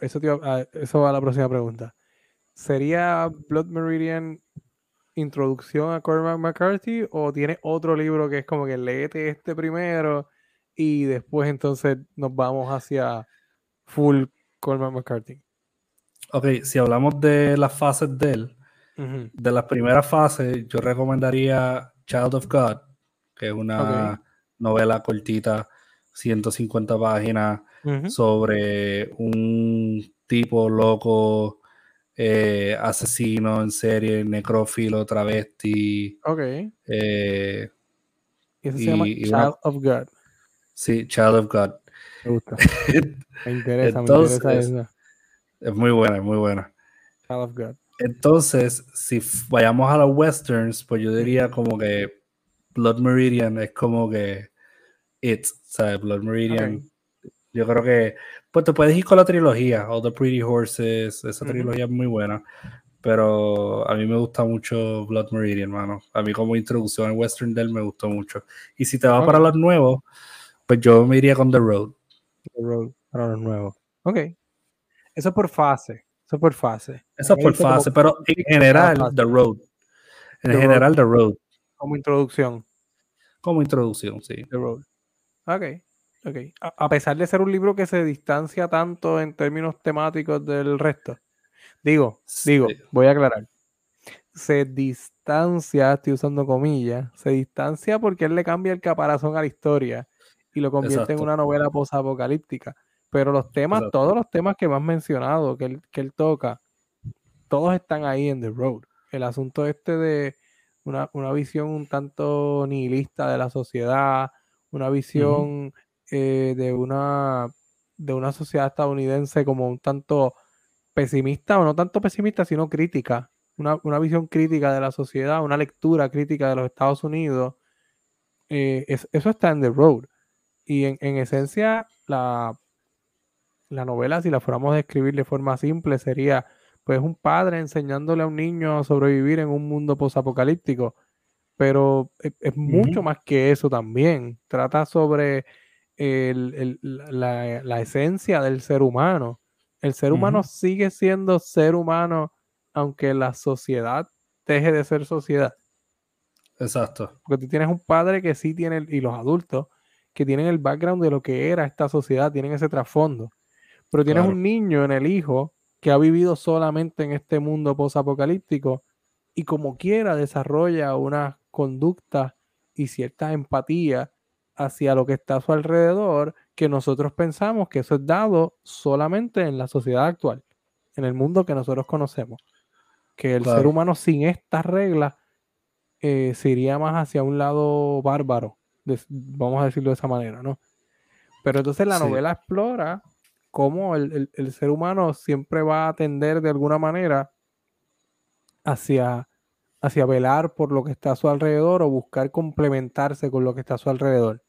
Eso, te ah, eso va a la próxima pregunta. ¿Sería Blood Meridian introducción a Cormac McCarthy o tiene otro libro que es como que léete este primero y después entonces nos vamos hacia full Cormac McCarthy? Ok, si hablamos de las fases de él, de las primeras fases, yo recomendaría Child of God, que es una novela cortita, 150 páginas, sobre un tipo loco, eh, asesino en serie, necrófilo, travesti. Ok. eh, Y eso se llama Child una- of God. sí, Child of God. Me gusta. Me interesa, me Entonces, interesa. Es muy buena, es muy buena. Child of God. Entonces, si vayamos a los westerns, pues yo diría como que Blood Meridian es como que it, ¿sabes? Blood Meridian. Yo creo que, pues te puedes ir con la trilogía, All the Pretty Horses, esa trilogía es muy buena. pero a mí me gusta mucho Blood Meridian, hermano. A mí como introducción al Western Dell me gustó mucho. Y si te vas para los nuevos, pues yo me iría con The Road. The Road, para los nuevos. Ok. Eso es por fase. Eso es por fase. Eso es por fase, pero en general, The Road. En general, The Road. Como introducción. Como introducción, sí. The Road. Ok. Ok. A, pesar de ser un libro que se distancia tanto en términos temáticos del resto. Digo, digo, voy a aclarar. Se distancia, estoy usando comillas, se distancia porque él le cambia el caparazón a la historia y lo convierte en una novela posapocalíptica. Pero los temas, todos los temas que me has mencionado, que él, que él toca, todos están ahí en The Road. El asunto este de una, visión un tanto nihilista de la sociedad, una visión eh, de, una, de una sociedad estadounidense como un tanto pesimista, o no tanto pesimista, sino crítica, una, visión crítica de la sociedad, una lectura crítica de los Estados Unidos. Eh, eso está en The Road. Y en, esencia, la, la novela, si la fuéramos a describir de forma simple, sería pues un padre enseñándole a un niño a sobrevivir en un mundo posapocalíptico. Pero es, mucho más que eso también. Trata sobre la, esencia del ser humano. El ser humano sigue siendo ser humano aunque la sociedad deje de ser sociedad. Exacto. Porque tú tienes un padre que sí tiene, y los adultos, que tienen el background de lo que era esta sociedad, tienen ese trasfondo. Pero tienes un niño en el hijo que ha vivido solamente en este mundo posapocalíptico y como quiera desarrolla una conducta y cierta empatía hacia lo que está a su alrededor que nosotros pensamos que eso es dado solamente en la sociedad actual, en el mundo que nosotros conocemos. Que el ser humano sin estas reglas eh, se iría más hacia un lado bárbaro, vamos a decirlo de esa manera, ¿no? Pero entonces la novela explora cómo el, ser humano siempre va a tender de alguna manera hacia, hacia velar por lo que está a su alrededor o buscar complementarse con lo que está a su alrededor.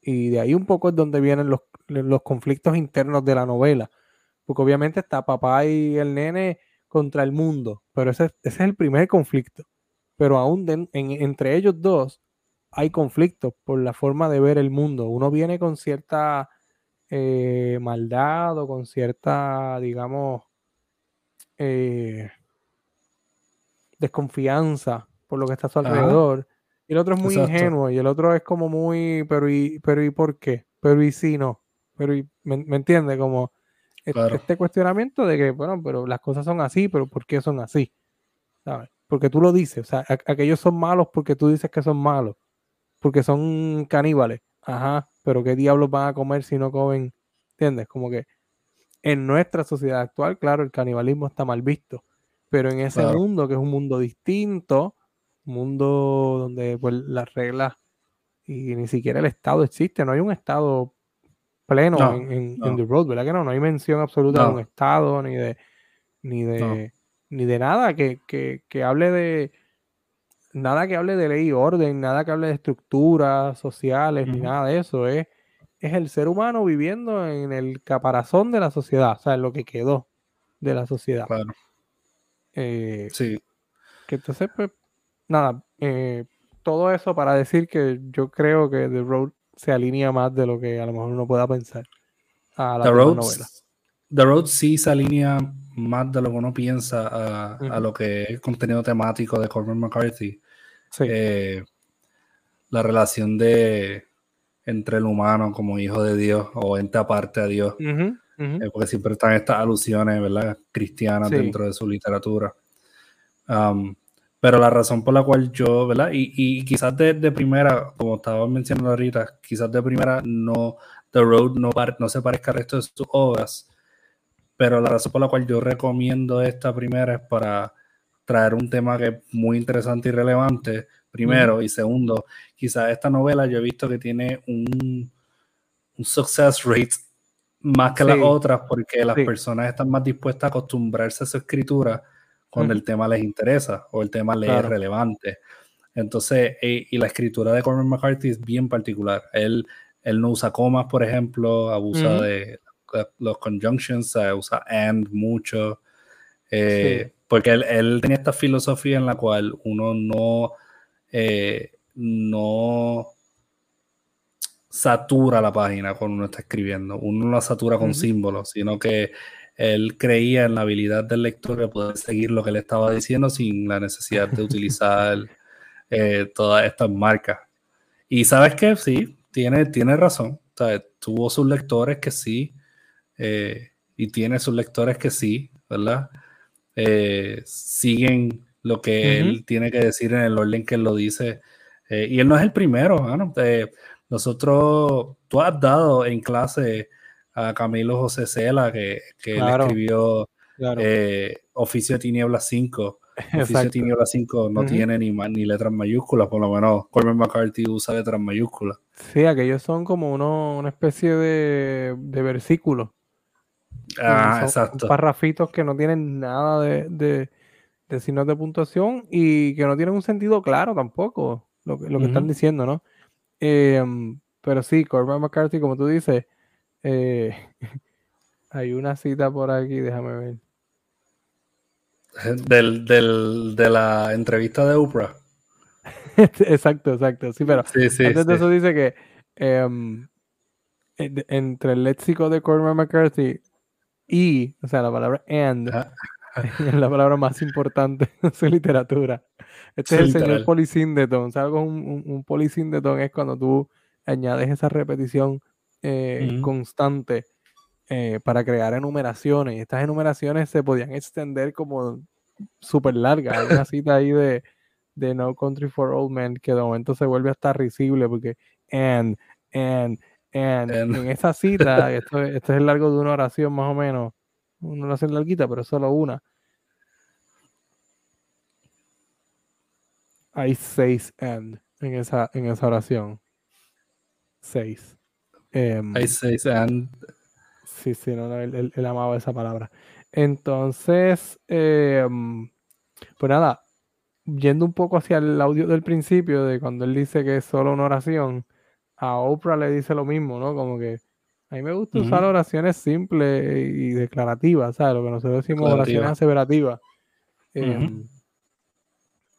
Y de ahí un poco es donde vienen los, conflictos internos de la novela. Porque obviamente está papá y el nene contra el mundo, pero ese, es el primer conflicto. Pero aún entre ellos dos hay conflictos por la forma de ver el mundo. Uno viene con cierta eh, maldad o con cierta, digamos, eh, desconfianza por lo que está a su alrededor. Y el otro es muy ingenuo y el otro es como muy, pero y, pero y por qué, pero y si no, pero y, ¿me, entiende? Como este cuestionamiento de que, bueno, pero las cosas son así, pero ¿por qué son así? ¿Sabes? Porque tú lo dices, o sea, aquellos son malos porque tú dices que son malos, porque son caníbales. Ajá, pero ¿qué diablos van a comer si no comen? ¿Entiendes? Como que en nuestra sociedad actual, claro, el canibalismo está mal visto, pero en ese mundo, que es un mundo distinto, mundo donde pues, las reglas y ni siquiera el Estado existe, no hay un Estado pleno en, The Road, ¿verdad que no? No hay mención absoluta de un Estado, ni de, ni de, ni de nada que, que, que hable de, nada que hable de ley y orden, nada que hable de estructuras sociales, ni nada de eso. Es, es el ser humano viviendo en el caparazón de la sociedad, o sea, en lo que quedó de la sociedad. Claro. Eh, sí. Que entonces, pues, nada, eh, todo eso para decir que yo creo que The Road se alinea más de lo que a lo mejor uno pueda pensar a la The novela. The Road sí se alinea más de lo que uno piensa a, lo que es el contenido temático de Cormac McCarthy. Eh, la relación de entre el humano como hijo de Dios o ente aparte a Dios. Eh, porque siempre están estas alusiones, ¿verdad? Cristianas dentro de su literatura. Um, pero la razón por la cual yo, ¿verdad? Y, y quizás de, de, primera, como estaba mencionando ahorita, quizás de primera no, The Road no, no se parezca al resto de sus obras, pero la razón por la cual yo recomiendo esta primera es para traer un tema que es muy interesante y relevante, primero, y segundo, quizás esta novela yo he visto que tiene un, un success rate más que las otras porque las personas están más dispuestas a acostumbrarse a su escritura cuando el tema les interesa o el tema les es relevante. Entonces, y, y, la escritura de Cormac McCarthy es bien particular. Él, él no usa comas, por ejemplo, abusa de los conjunctions, usa and mucho. Eh, porque él, tenía esta filosofía en la cual uno no, eh, no satura la página cuando uno está escribiendo, uno no la satura con símbolos, sino que él creía en la habilidad del lector de poder seguir lo que él estaba diciendo sin la necesidad de utilizar eh, todas estas marcas. Y sabes que sí, tiene, tiene razón. tuvo sus lectores que sí, eh, y tiene sus lectores que sí, ¿verdad? Eh, siguen lo que él tiene que decir en el orden que él lo dice. y él no es el primero, ¿no? nosotros, tú has dado en clase a Camilo José Cela, que, que él escribió Oficio de Tiniebla 5 Oficio Tiniebla 5 no tiene ni, ni letras mayúsculas, por lo menos Corbin McCarthy usa letras mayúsculas. Sí, aquellos son como uno, una especie de, de versículos. Ah, exacto. Parrafitos que no tienen nada de, de, signos de puntuación y que no tienen un sentido claro tampoco, lo, lo que están diciendo, ¿no? Em, pero sí, Corbin McCarthy, como tú dices, eh, hay una cita por aquí, déjame ver. Del, del, de la entrevista de Oprah. exacto, exacto. Sí, pero antes de eso dice que em, entre el léxico de Cormac McCarthy y, o sea, la palabra and ah. es la palabra más importante en su literatura. Este es el señor polisíndeton. ¿Sabes? Un, un, un es cuando tú añades esa repetición eh, constante eh, para crear enumeraciones. Y estas enumeraciones se podían extender como súper largas. Hay una cita ahí de, de No Country for Old Men que de momento se vuelve hasta risible porque and, and, and, en esa cita, esto, esto, es el largo de una oración más o menos, una oración larguita, pero solo una. Hay seis and en esa, en esa oración. Seis. And Sí, sí, no, él, amaba esa palabra. Entonces, em, pues nada, yendo un poco hacia el audio del principio, de cuando él dice que es solo una oración, a Oprah le dice lo mismo, ¿no? Como que a mí me gusta usar oraciones simples y declarativas, ¿sabes? Lo que nosotros decimos oraciones aseverativas. Em,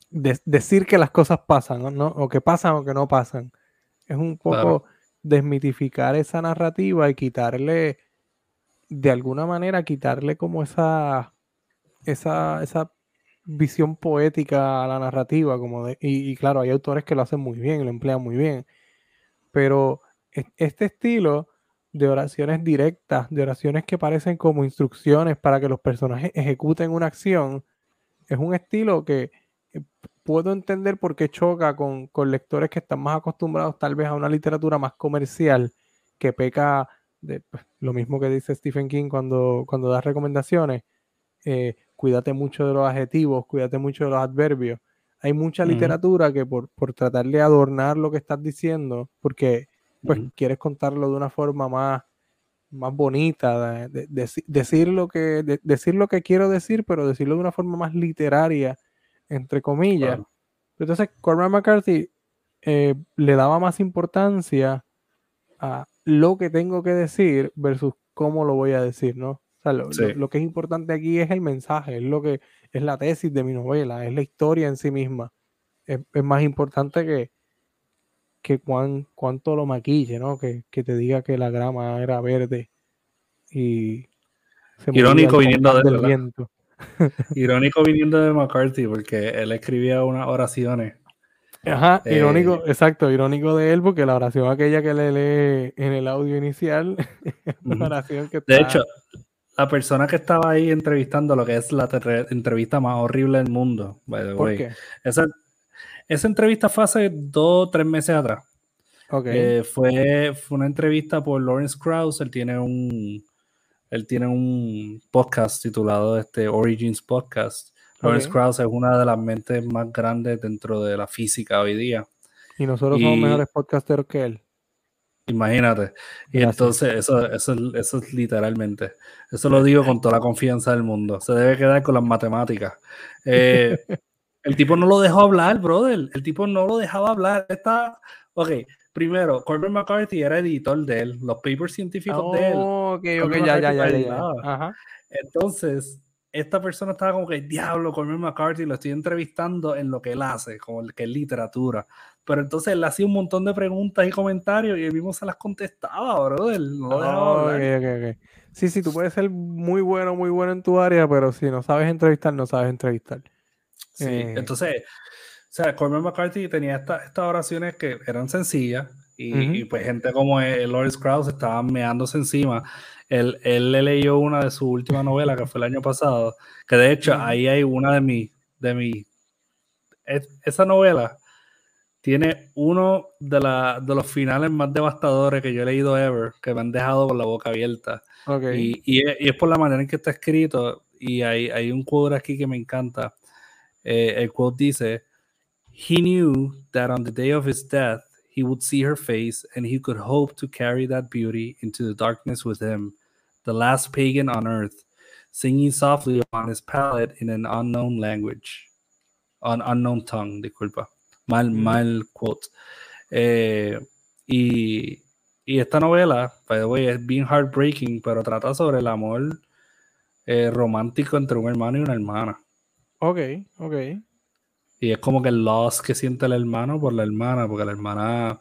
decir que las cosas pasan, ¿no? O que pasan o que no pasan. Es un poco desmitificar esa narrativa y quitarle de alguna manera quitarle como esa, esa, esa visión poética a la narrativa, como de, y, claro, hay autores que lo hacen muy bien, lo emplean muy bien, pero este estilo de oraciones directas, de oraciones que parecen como instrucciones para que los personajes ejecuten una acción, es un estilo que eh, puedo entender por qué choca con, con lectores que están más acostumbrados tal vez a una literatura más comercial, que peca de, pues, lo mismo que dice Stephen King cuando, cuando da recomendaciones, eh, cuídate mucho de los adjetivos, cuídate mucho de los adverbios. Hay mucha literatura que por, por, tratar de adornar lo que estás diciendo, porque pues quieres contarlo de una forma más, más bonita, de, decir, lo que, decir lo que quiero decir, pero decirlo de una forma más literaria, entre comillas. Entonces, Cormac McCarthy eh, le daba más importancia a, lo que tengo que decir versus cómo lo voy a decir, ¿no? O sea, lo, que es importante aquí es el mensaje, es lo que es la tesis de mi novela, es la historia en sí misma. Es, más importante que, que cuán, cuánto lo maquille, ¿no? Que, te diga que la grama era verde y irónico viniendo de, del viento. irónico viniendo de McCarthy porque él escribía unas oraciones Ajá, eh, irónico, exacto, irónico de él, porque la oración aquella que le lee en el audio inicial, una oración que De hecho, la persona que estaba ahí entrevistando lo que es la entrevista más horrible del mundo, by the way. Esa, esa entrevista fue hace dos o tres meses atrás. Okay. Eh, fue, fue una entrevista por Lawrence Krauss, él tiene un él tiene un podcast titulado este Origins Podcast Lawrence Krauss es una de las mentes más grandes dentro de la física hoy día. Y nosotros somos mejores podcasters que él. Imagínate. Y entonces, eso, eso, eso es literalmente. Eso lo digo con toda la confianza del mundo. Se debe quedar con las matemáticas. Eh, el tipo no lo dejó hablar, brother. El tipo no lo dejaba hablar. Está. Ok, primero, Corbin McCarthy era editor de él, los papers científicos de él. Ok, ok, ya, ya, ya, ya, Entonces, esta persona estaba como que, diablo, Cormac McCarthy, lo estoy entrevistando en lo que él hace, como que es literatura. Pero entonces él hacía un montón de preguntas y comentarios y él mismo se las contestaba, brother. No Oh. Sí, sí, tú puedes ser muy bueno, muy bueno en tu área, pero si no sabes entrevistar, no sabes entrevistar. Sí, Eh. entonces, sea, Cormac McCarthy tenía esta- estas oraciones que eran sencillas y, pues gente como el Lawrence Krauss estaban meándose encima. Él, él le leyó una de su última novela que fue el año pasado, que de hecho ahí hay una de mi, de mi, es- esa novela tiene uno de, la, de los finales más devastadores que yo he leído ever, que me han dejado con la boca abierta. Y, y es por la manera en que está escrito. Y hay, hay un quote aquí que me encanta. Eh, el quote dice: He knew that on the day of his death, he would see her face and he could hope to carry that beauty into the darkness with him, the last pagan on earth, singing softly on his palate in an unknown language. Un, unknown tongue, disculpa. Mal, Mm. mal quote. Eh, y, y esta novela, by the way, es bien heartbreaking, pero trata sobre el amor eh, romántico entre un hermano y una hermana. Ok, ok. Y es como que el loss que siente el hermano por la hermana, porque la hermana,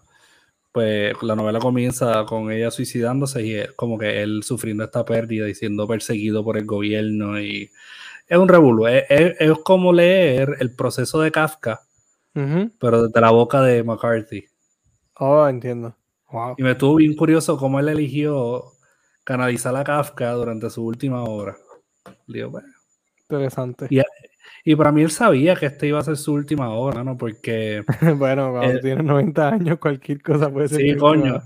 pues la novela comienza con ella suicidándose y es como que él sufriendo esta pérdida y siendo perseguido por el gobierno. Y es un revuelo. Es, es- es como leer el proceso de Kafka, Ujú. pero desde la boca de McCarthy. Oh, entiendo. Wow. Y me estuvo bien curioso cómo él eligió canalizar a Kafka durante su última obra. Digo, bueno. Interesante. Y, y para mí él sabía que esta iba a ser su última obra, ¿no? Porque, bueno, cuando tienes 90 años, cualquier cosa puede ser. sí, coño,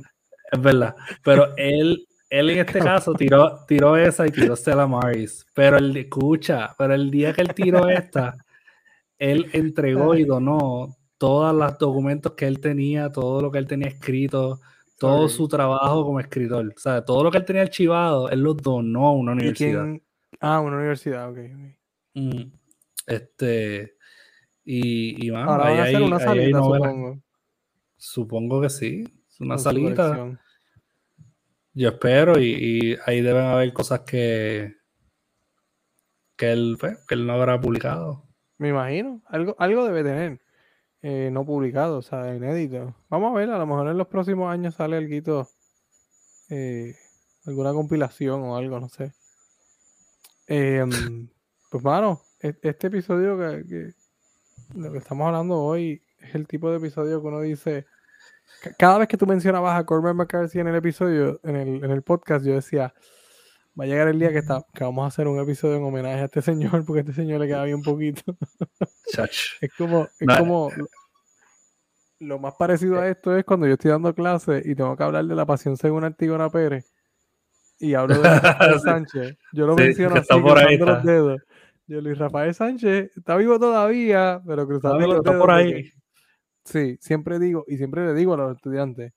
es verdad. Pero él, él en este caso tiró, tiró esa y tiró Stella Maris. Pero él, escucha, pero el día que él tiró esta, él entregó y donó todos los documentos que él tenía, todo lo que él tenía escrito, todo su trabajo como escritor. O sea, todo lo que él tenía archivado, él lo donó a una ¿Y universidad. Ah, una universidad, ok. ok. Mm. Este. Y, y mano, Ahora ahí van a hacer hay- una novelas. supongo. Supongo que sí. Es una su salita. colección. Yo espero. Y, y ahí deben haber cosas que. Que él, pues, que él no habrá publicado. Me imagino. Algo, algo debe tener. eh, no publicado, o sea, inédito. Vamos a ver, a lo mejor en los próximos años sale algo. Eh, alguna compilación o algo, no sé. Em, pues, mano, este episodio que, que- lo que estamos hablando hoy es el tipo de episodio que uno dice. ca- Cada vez que tú mencionabas a Corbin McCarthy en el episodio, en el, en el podcast, yo decía, va a llegar el día que, está, que vamos a hacer un episodio en homenaje a este señor, porque a este señor le queda bien poquito. Es como, es No, como lo- lo más parecido a esto es cuando yo estoy dando clases y tengo que hablar de la pasión según Antígona Pérez y hablo de. Sánchez. Yo lo Sí, menciono así, por ahí, los dedos. Yo, Luis Rafael Sánchez está vivo todavía, pero los está dedos. por ahí. que- sí, siempre digo, y siempre le digo a los estudiantes,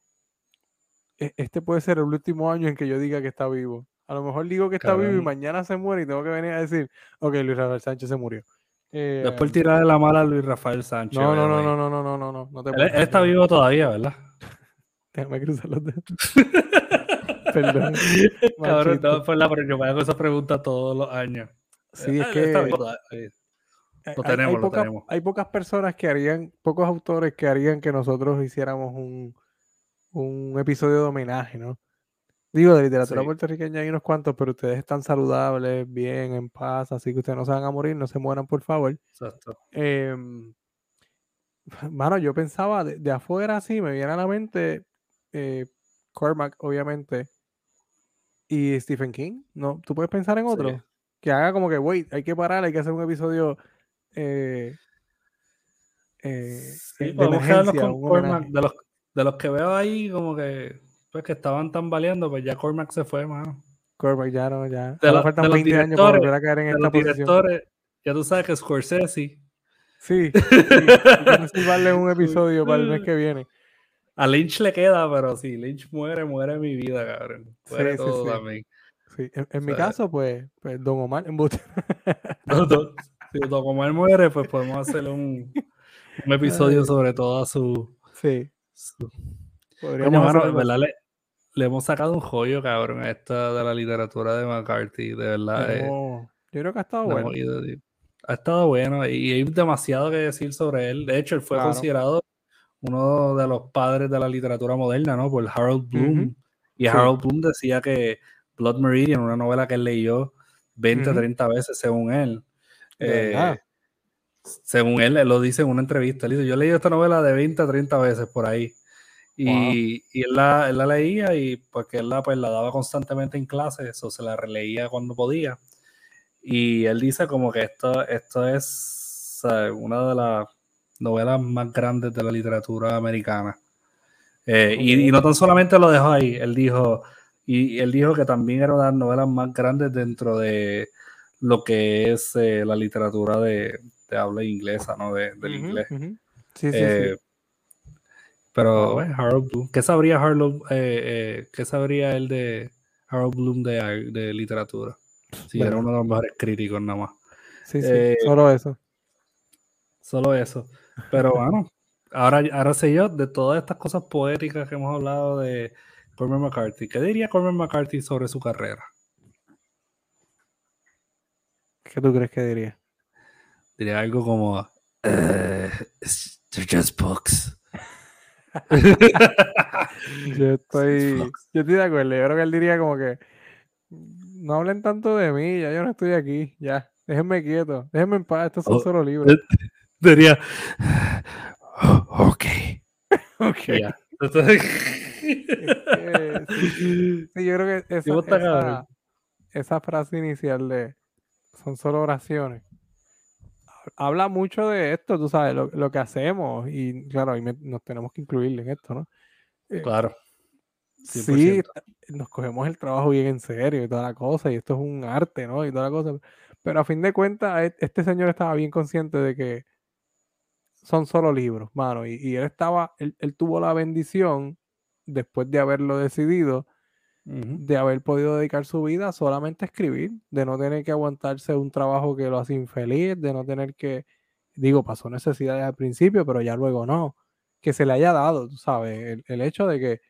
"E- este puede ser el último año en que yo diga que está vivo. A lo mejor digo que está vivo y mañana se muere y tengo que venir a decir, ok, Luis Rafael Sánchez se murió. Eh, Después tirar de la mala a Luis Rafael Sánchez. no, no, no, no, no, no, no, no, no, no te Él, está vivo todavía, ¿verdad? Déjame cruzar los dedos. Perdón. Cabrón, no, pues la, yo me hago esa pregunta todos los años. Sí, es Ah, que todavía. hay- Lo hay- hay tenemos, lo tenemos. Hay pocas personas que harían, pocos autores que harían que nosotros hiciéramos un, un episodio de homenaje, ¿no? Digo, de literatura Sí. puertorriqueña hay unos cuantos, pero ustedes están saludables, bien, en paz, así que ustedes no se van a morir, no se mueran, por favor. Exacto. Em, mano, yo pensaba de, de afuera así, me viene a la mente eh, Cormac, obviamente, y Stephen King. ¿No? ¿Tú puedes pensar en Sí. Que haga como que, wait, hay que parar, hay que hacer un episodio eh, eh, Sí, de emergencia, un Cormac. los, de los que veo ahí, como que, pues que estaban tambaleando, pues ya Cormac se fue, mano. Cormac, ya no, ya. De, lo- faltan de los 20 años para volver a caer en de esta los posición. ya tú sabes que Scorsese, Sí, sí, que reservarle un episodio para el mes que viene. a Lynch le queda, pero si Lynch muere, muere mi vida, cabrón. Muere Sí, sí, todo sí. también. Sí, en, en mi O sea, caso, pues, pues Don Omar, embuste. No, si Don Omar muere, pues podemos hacer un, un episodio sobre toda su... Sí, su- podríamos Coño, mano, ¿verdad? Le, le hemos sacado un joyo, cabrón, a esta de la literatura de McCarthy, de verdad. eh. Yo creo que ha estado No, bueno. ha estado bueno y hay demasiado que decir sobre él. De hecho, él fue Claro. considerado uno de los padres de la literatura moderna, ¿no? Por Harold Bloom. Ujú. Y Sí. Harold Bloom decía que Blood Meridian, una novela que él leyó 20, Ujú. 30 veces según él. ¿De eh, según él, él lo dice en una entrevista. Él dice, yo leído esta novela de 20 a 30 veces por ahí. Y, y él, la, él la leía y porque él la, pues, la daba constantemente en clases o se la releía cuando podía. Y él dice como que esto, esto es una de las novelas más grandes de la literatura americana. Eh, y, y no tan solamente lo dejó ahí, él dijo, y él dijo que también era una de las novelas más grandes dentro de lo que es eh, la literatura de, de habla inglesa, ¿no? De, del inglés. Sí, sí, Eh, sí. Pero Wow. eh, Harold Bloom, ¿qué sabría Harold, eh, qué sabría él de Harold Bloom de, de literatura? Si era uno de los mejores críticos nada más. Sí, sí, solo eso. Solo eso. Pero bueno, ahora, ahora sé yo de todas estas cosas poéticas que hemos hablado de Cormac McCarthy. ¿Qué diría Cormac McCarthy sobre su carrera? ¿Qué tú crees que diría? Diría algo como "Eh, it's- they're just books. Yo estoy, yo estoy de acuerdo. Yo creo que él diría como que no hablen tanto de mí, ya yo no estoy aquí, ya. Déjenme quieto, déjenme en paz, estos son Oh, solo libros. Diría "Oh, ok. Ok. Y ya. Entonces- que Sí, sí, yo creo que esa, esa- esa frase inicial de son solo oraciones habla mucho de esto, tú sabes, lo, lo que hacemos y claro, ahí me- nos tenemos que incluir en esto, ¿no? Eh, Claro. sí, 100%. nos cogemos el trabajo bien en serio y toda la cosa, y esto es un arte, ¿no? Y toda la cosa. Pero a fin de cuentas, e- este señor estaba bien consciente de que son solo libros, mano. Y, y él estaba, él, él tuvo la bendición, después de haberlo decidido, de haber podido dedicar su vida solamente a escribir, de no tener que aguantarse un trabajo que lo hace infeliz, de no tener que, digo, pasó necesidades al principio, pero ya luego no, que se le haya dado, tú sabes, el, el hecho de que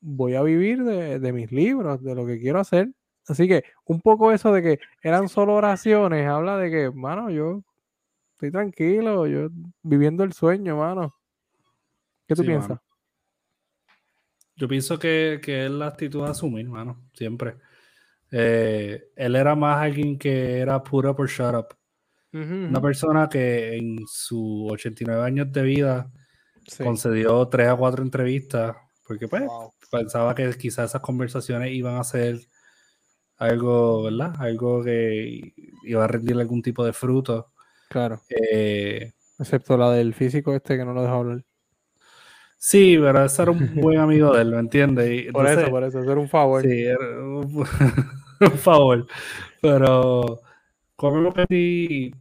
voy a vivir de, de mis libros, de lo que quiero hacer. Así que un poco eso de que eran solo oraciones, habla de que, mano, yo estoy tranquilo, yo viviendo el sueño, mano. ¿Qué tú Sí, piensas? mano. Yo pienso que, que es la actitud de asumir, mano, siempre. Eh, él era más alguien que era put up or shut up. Una persona que en sus 89 años de vida Sí. concedió tres a cuatro entrevistas porque pues Wow. pensaba que quizás esas conversaciones iban a ser algo, ¿verdad? Algo que iba a rendir algún tipo de fruto. Claro. Eh, Excepto la del físico este que no lo deja hablar. Sí, pero ese era un buen amigo de él, ¿me entiendes? Por eso, por eso, hacer un favor. Sí, era un, un favor. Pero como que sí,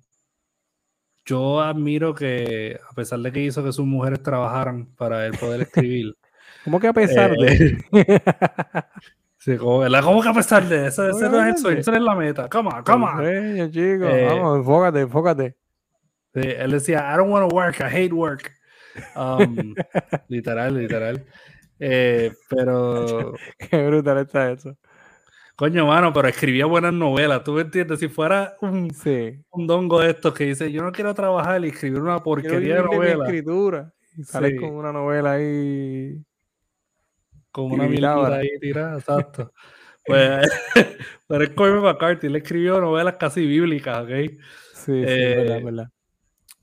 yo admiro que a pesar de que hizo que sus mujeres trabajaran para él poder escribir. ¿Cómo que a pesar eh, de? sí, como. ¿Cómo que a pesar de eso? Ese no es el sueño, no es la meta. Come on, come on. Chico. Eh, Vamos, enfócate, enfócate. Sí, él decía, I don't want to work, I hate work. Um, literal, literal. Eh, pero Qué brutal está eso. Coño, mano, pero escribía buenas novelas, ¿tú me entiendes? Si fuera un, Sí. un dongo de estos que dice, yo no quiero trabajar y escribir una porquería de novela, escritura. Y sales Sí. con una novela ahí. con una ahora. ahí tirada, exacto. Pues, pero es Cormac McCarthy, él escribió novelas casi bíblicas, ¿ok? Sí, sí, verdad, Eh, es verdad.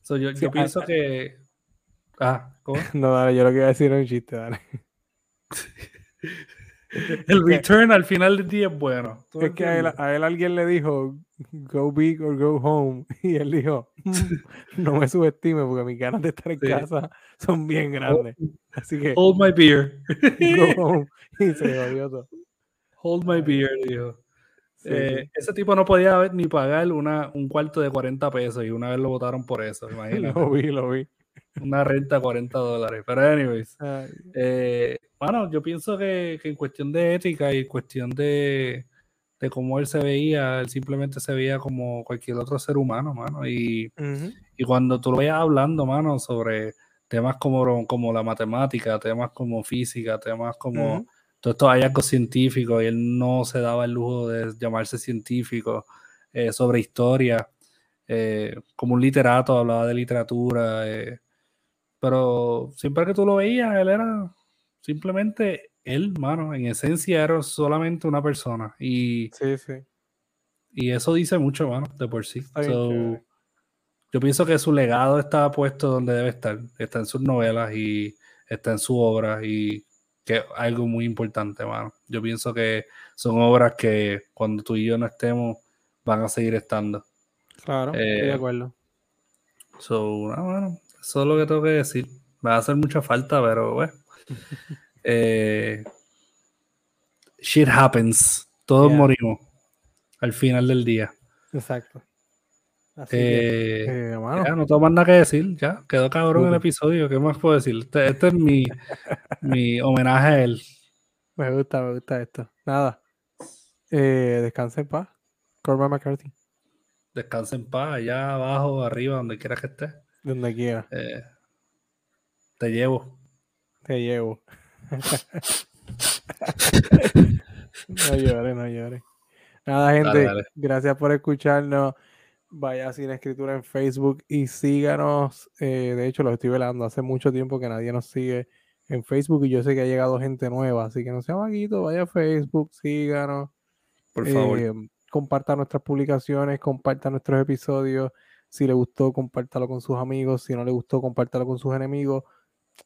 So, yo, Sí, yo pienso que... Ah, ¿cómo? No, dale, yo lo que iba a decir era un chiste, dale. El return al final del día es bueno. ¿tú me Es que a él, a él alguien le dijo, go big or go home. Y él dijo, "Mm, no me subestime porque mis ganas de estar en Sí. casa son bien grandes. Así que Hold my beer. go home. Y se jodió todo. Hold my beer, dijo. Sí, Eh, sí. Ese tipo no podía haber ni pagar una, un cuarto de 40 pesos y una vez lo votaron por eso, imagínate. Lo vi, lo vi. Una renta de 40 dólares. Pero, anyways, Ay, eh, bueno, yo pienso que, que en cuestión de ética y en cuestión de, de cómo él se veía, él simplemente se veía como cualquier otro ser humano, mano. Y, y cuando tú lo veías hablando, mano, sobre temas como, como la matemática, temas como física, temas como ujú. todos estos hallazgos científicos, y él no se daba el lujo de llamarse científico. eh, sobre historia, eh, como un literato, hablaba de literatura, eh, pero siempre que tú lo veías, él era simplemente él, mano, en esencia era solamente una persona y, Sí, sí. y eso dice mucho, mano, de por sí. So, yo pienso que su legado está puesto donde debe estar, está en sus novelas y está en su obra y que es algo muy importante, mano. Yo pienso que son obras que cuando tú y yo no estemos van a seguir estando. Claro, estoy de Eh, acuerdo. So, ah, bueno, eso es lo que tengo que decir. Va a hacer mucha falta, pero bueno. Eh, shit happens. Todos Yeah. morimos al final del día. Exacto. Así que, Eh, eh, mano, ya, no tengo más nada que decir. Ya, quedó cabrón el episodio. ¿Qué más puedo decir? Este, este es mi, mi homenaje a él. me gusta, me gusta esto. Nada. Eh, descansa en paz. Cormac McCarthy, Descansa en paz, allá abajo, arriba, donde quiera que estés. donde quiera. Eh, te llevo. Te llevo. no llores, no llores. Nada, gente. dale. Gracias por escucharnos. Vaya a Sin Escritura en Facebook y síganos. Eh, de hecho, los estoy velando. Hace mucho tiempo que nadie nos sigue en Facebook y yo sé que ha llegado gente nueva. Así que no sea vaguito, vaya a Facebook, síganos. Por favor. Eh, comparta nuestras publicaciones, comparta nuestros episodios. Si le gustó, compártalo con sus amigos. Si no le gustó, compártalo con sus enemigos.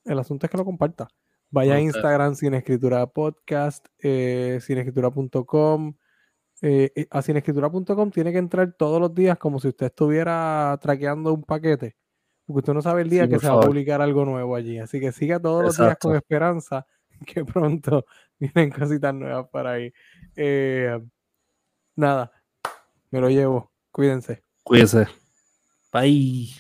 El asunto es que lo comparta. Vaya a. Instagram sin escritura podcast, eh, sinescritura.com. Eh, eh, a sinescritura.com tiene que entrar todos los días como si usted estuviera traqueando un paquete. Porque usted no sabe el día Sí, que se va a publicar algo nuevo allí. Así que siga todos los días con esperanza que pronto vienen cositas nuevas para ahí. Eh, nada, me lo llevo. Cuídense. Cuídese. Bye.